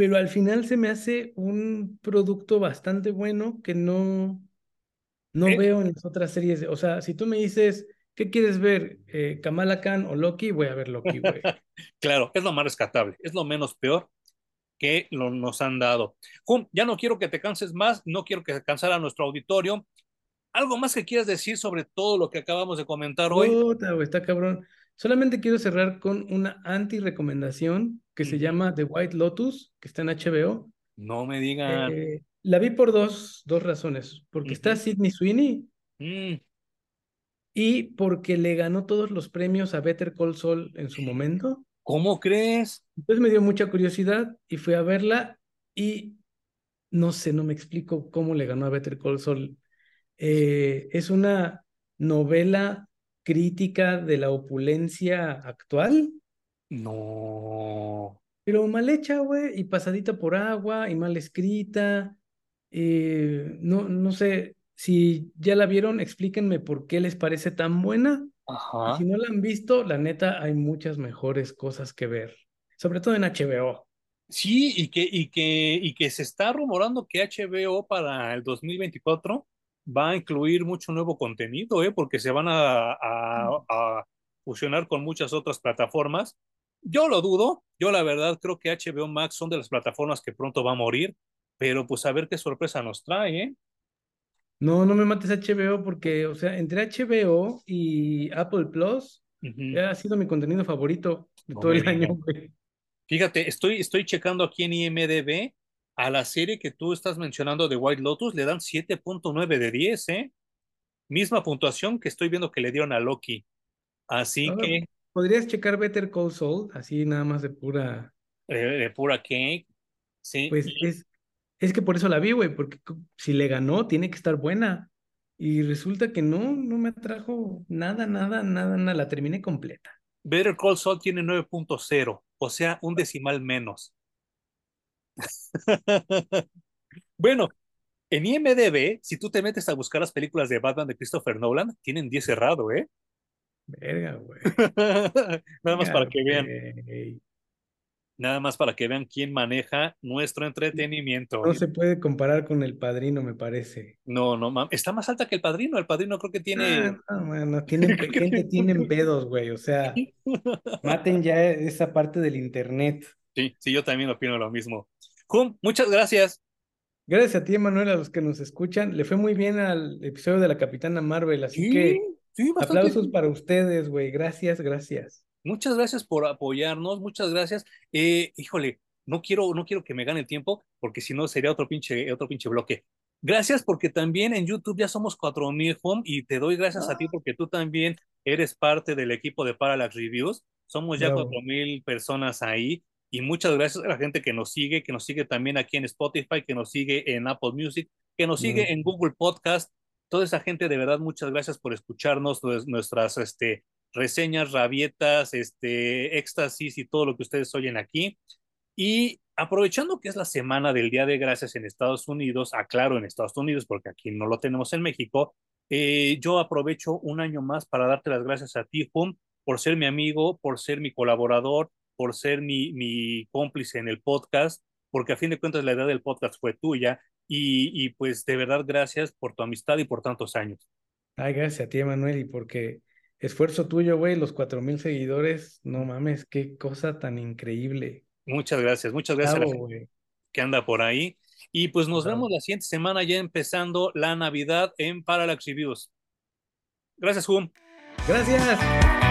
Pero al final se me hace un producto bastante bueno que no, no Eh, veo en las otras series. O sea, si tú me dices, ¿qué quieres ver? Eh, ¿Kamala Khan o Loki? Voy a ver Loki, güey. claro, es lo más rescatable, es lo menos peor que lo, nos han dado. Jum, ya no quiero que te canses más, no quiero que cansara a nuestro auditorio. ¿Algo más que quieras decir sobre todo lo que acabamos de comentar hoy? Puta, güey, está cabrón. Solamente quiero cerrar con una anti-recomendación que se llama The White Lotus, que está en HBO. No me digan. Eh, la vi por dos, dos razones. Porque está Ujú. Sydney Sweeney Mm, y porque le ganó todos los premios a Better Call Saul en su momento. ¿Cómo crees? Entonces me dio mucha curiosidad y fui a verla y no sé, no me explico cómo le ganó a Better Call Saul. Eh, es una novela crítica de la opulencia actual, No. pero mal hecha, güey, y pasadita por agua y mal escrita. Eh, no, no sé, si ya la vieron, explíquenme por qué les parece tan buena. Y Ajá. si no la han visto, la neta, hay muchas mejores cosas que ver, sobre todo en HBO. Sí, y que, y que, y que se está rumorando que HBO para el 2024 va a incluir mucho nuevo contenido, ¿eh? Porque se van a, a, a fusionar con muchas otras plataformas. Yo lo dudo, yo la verdad creo que HBO Max son de las plataformas que pronto va a morir, pero pues a ver qué sorpresa nos trae, ¿eh? No, no me mates HBO porque, o sea, entre HBO y Apple Plus Ujú. eh, ha sido mi contenido favorito de No todo el año, güey. Fíjate, estoy, estoy checando aquí en IMDb a la serie que tú estás mencionando de White Lotus, le dan siete punto nueve de 10, ¿eh? Misma puntuación que estoy viendo que le dieron a Loki. Así que, podrías checar Better Call Saul, así nada más de pura, eh, de pura cake, sí. pues Y, es es que por eso la vi, güey, porque si le ganó, tiene que estar buena. Y resulta que no, no me atrajo nada, nada, nada, nada. La terminé completa. Better Call Saul tiene 9.0, o sea, un decimal menos. bueno, en IMDB, si tú te metes a buscar las películas de Batman de Christopher Nolan, tienen 10 cerrado, ¿eh? Verga, güey. Nada más para que vean. Nada más para que vean quién maneja nuestro entretenimiento. No se puede comparar con el padrino, me parece. No, no, está más alta que el padrino. El padrino creo que tiene. Ah, no, bueno, tienen, gente tienen pedos, güey. O sea, maten ya esa parte del internet. Sí, sí, yo también opino lo mismo. Jum, muchas gracias. Gracias a ti, Manuel, a los que nos escuchan. Le fue muy bien al episodio de la Capitana Marvel, así que aplausos para ustedes, güey. Gracias, gracias. Muchas gracias por apoyarnos, muchas gracias. Eh, híjole, no quiero, no quiero que me gane el tiempo, porque si no sería otro pinche, otro pinche bloque. Gracias porque también en YouTube ya somos 4000 home y te doy gracias a ti ah. porque tú también eres parte del equipo de Parallax Reviews. Somos ya 4000 personas ahí y muchas gracias a la gente que nos sigue, que nos sigue también aquí en Spotify, que nos sigue en Apple Music, que nos sigue en Google Podcast. Toda esa gente, de verdad, muchas gracias por escucharnos, nuestras este, reseñas, rabietas, este, éxtasis y todo lo que ustedes oyen aquí. Y aprovechando que es la semana del Día de Gracias en Estados Unidos, aclaro en Estados Unidos porque aquí no lo tenemos en México, eh, yo aprovecho un año más para darte las gracias a ti, Hum, por ser mi amigo, por ser mi colaborador, por ser mi, mi cómplice en el podcast, porque a fin de cuentas la idea del podcast fue tuya y, y pues de verdad gracias por tu amistad y por tantos años. Ay, gracias a ti, Emanuel, y porque Esfuerzo tuyo, güey, los cuatro mil seguidores, no mames, qué cosa tan increíble. Muchas gracias, muchas gracias que anda por ahí. Y pues nos vemos la siguiente semana ya empezando la Navidad en Parallax Reviews. Gracias, Juan. Gracias.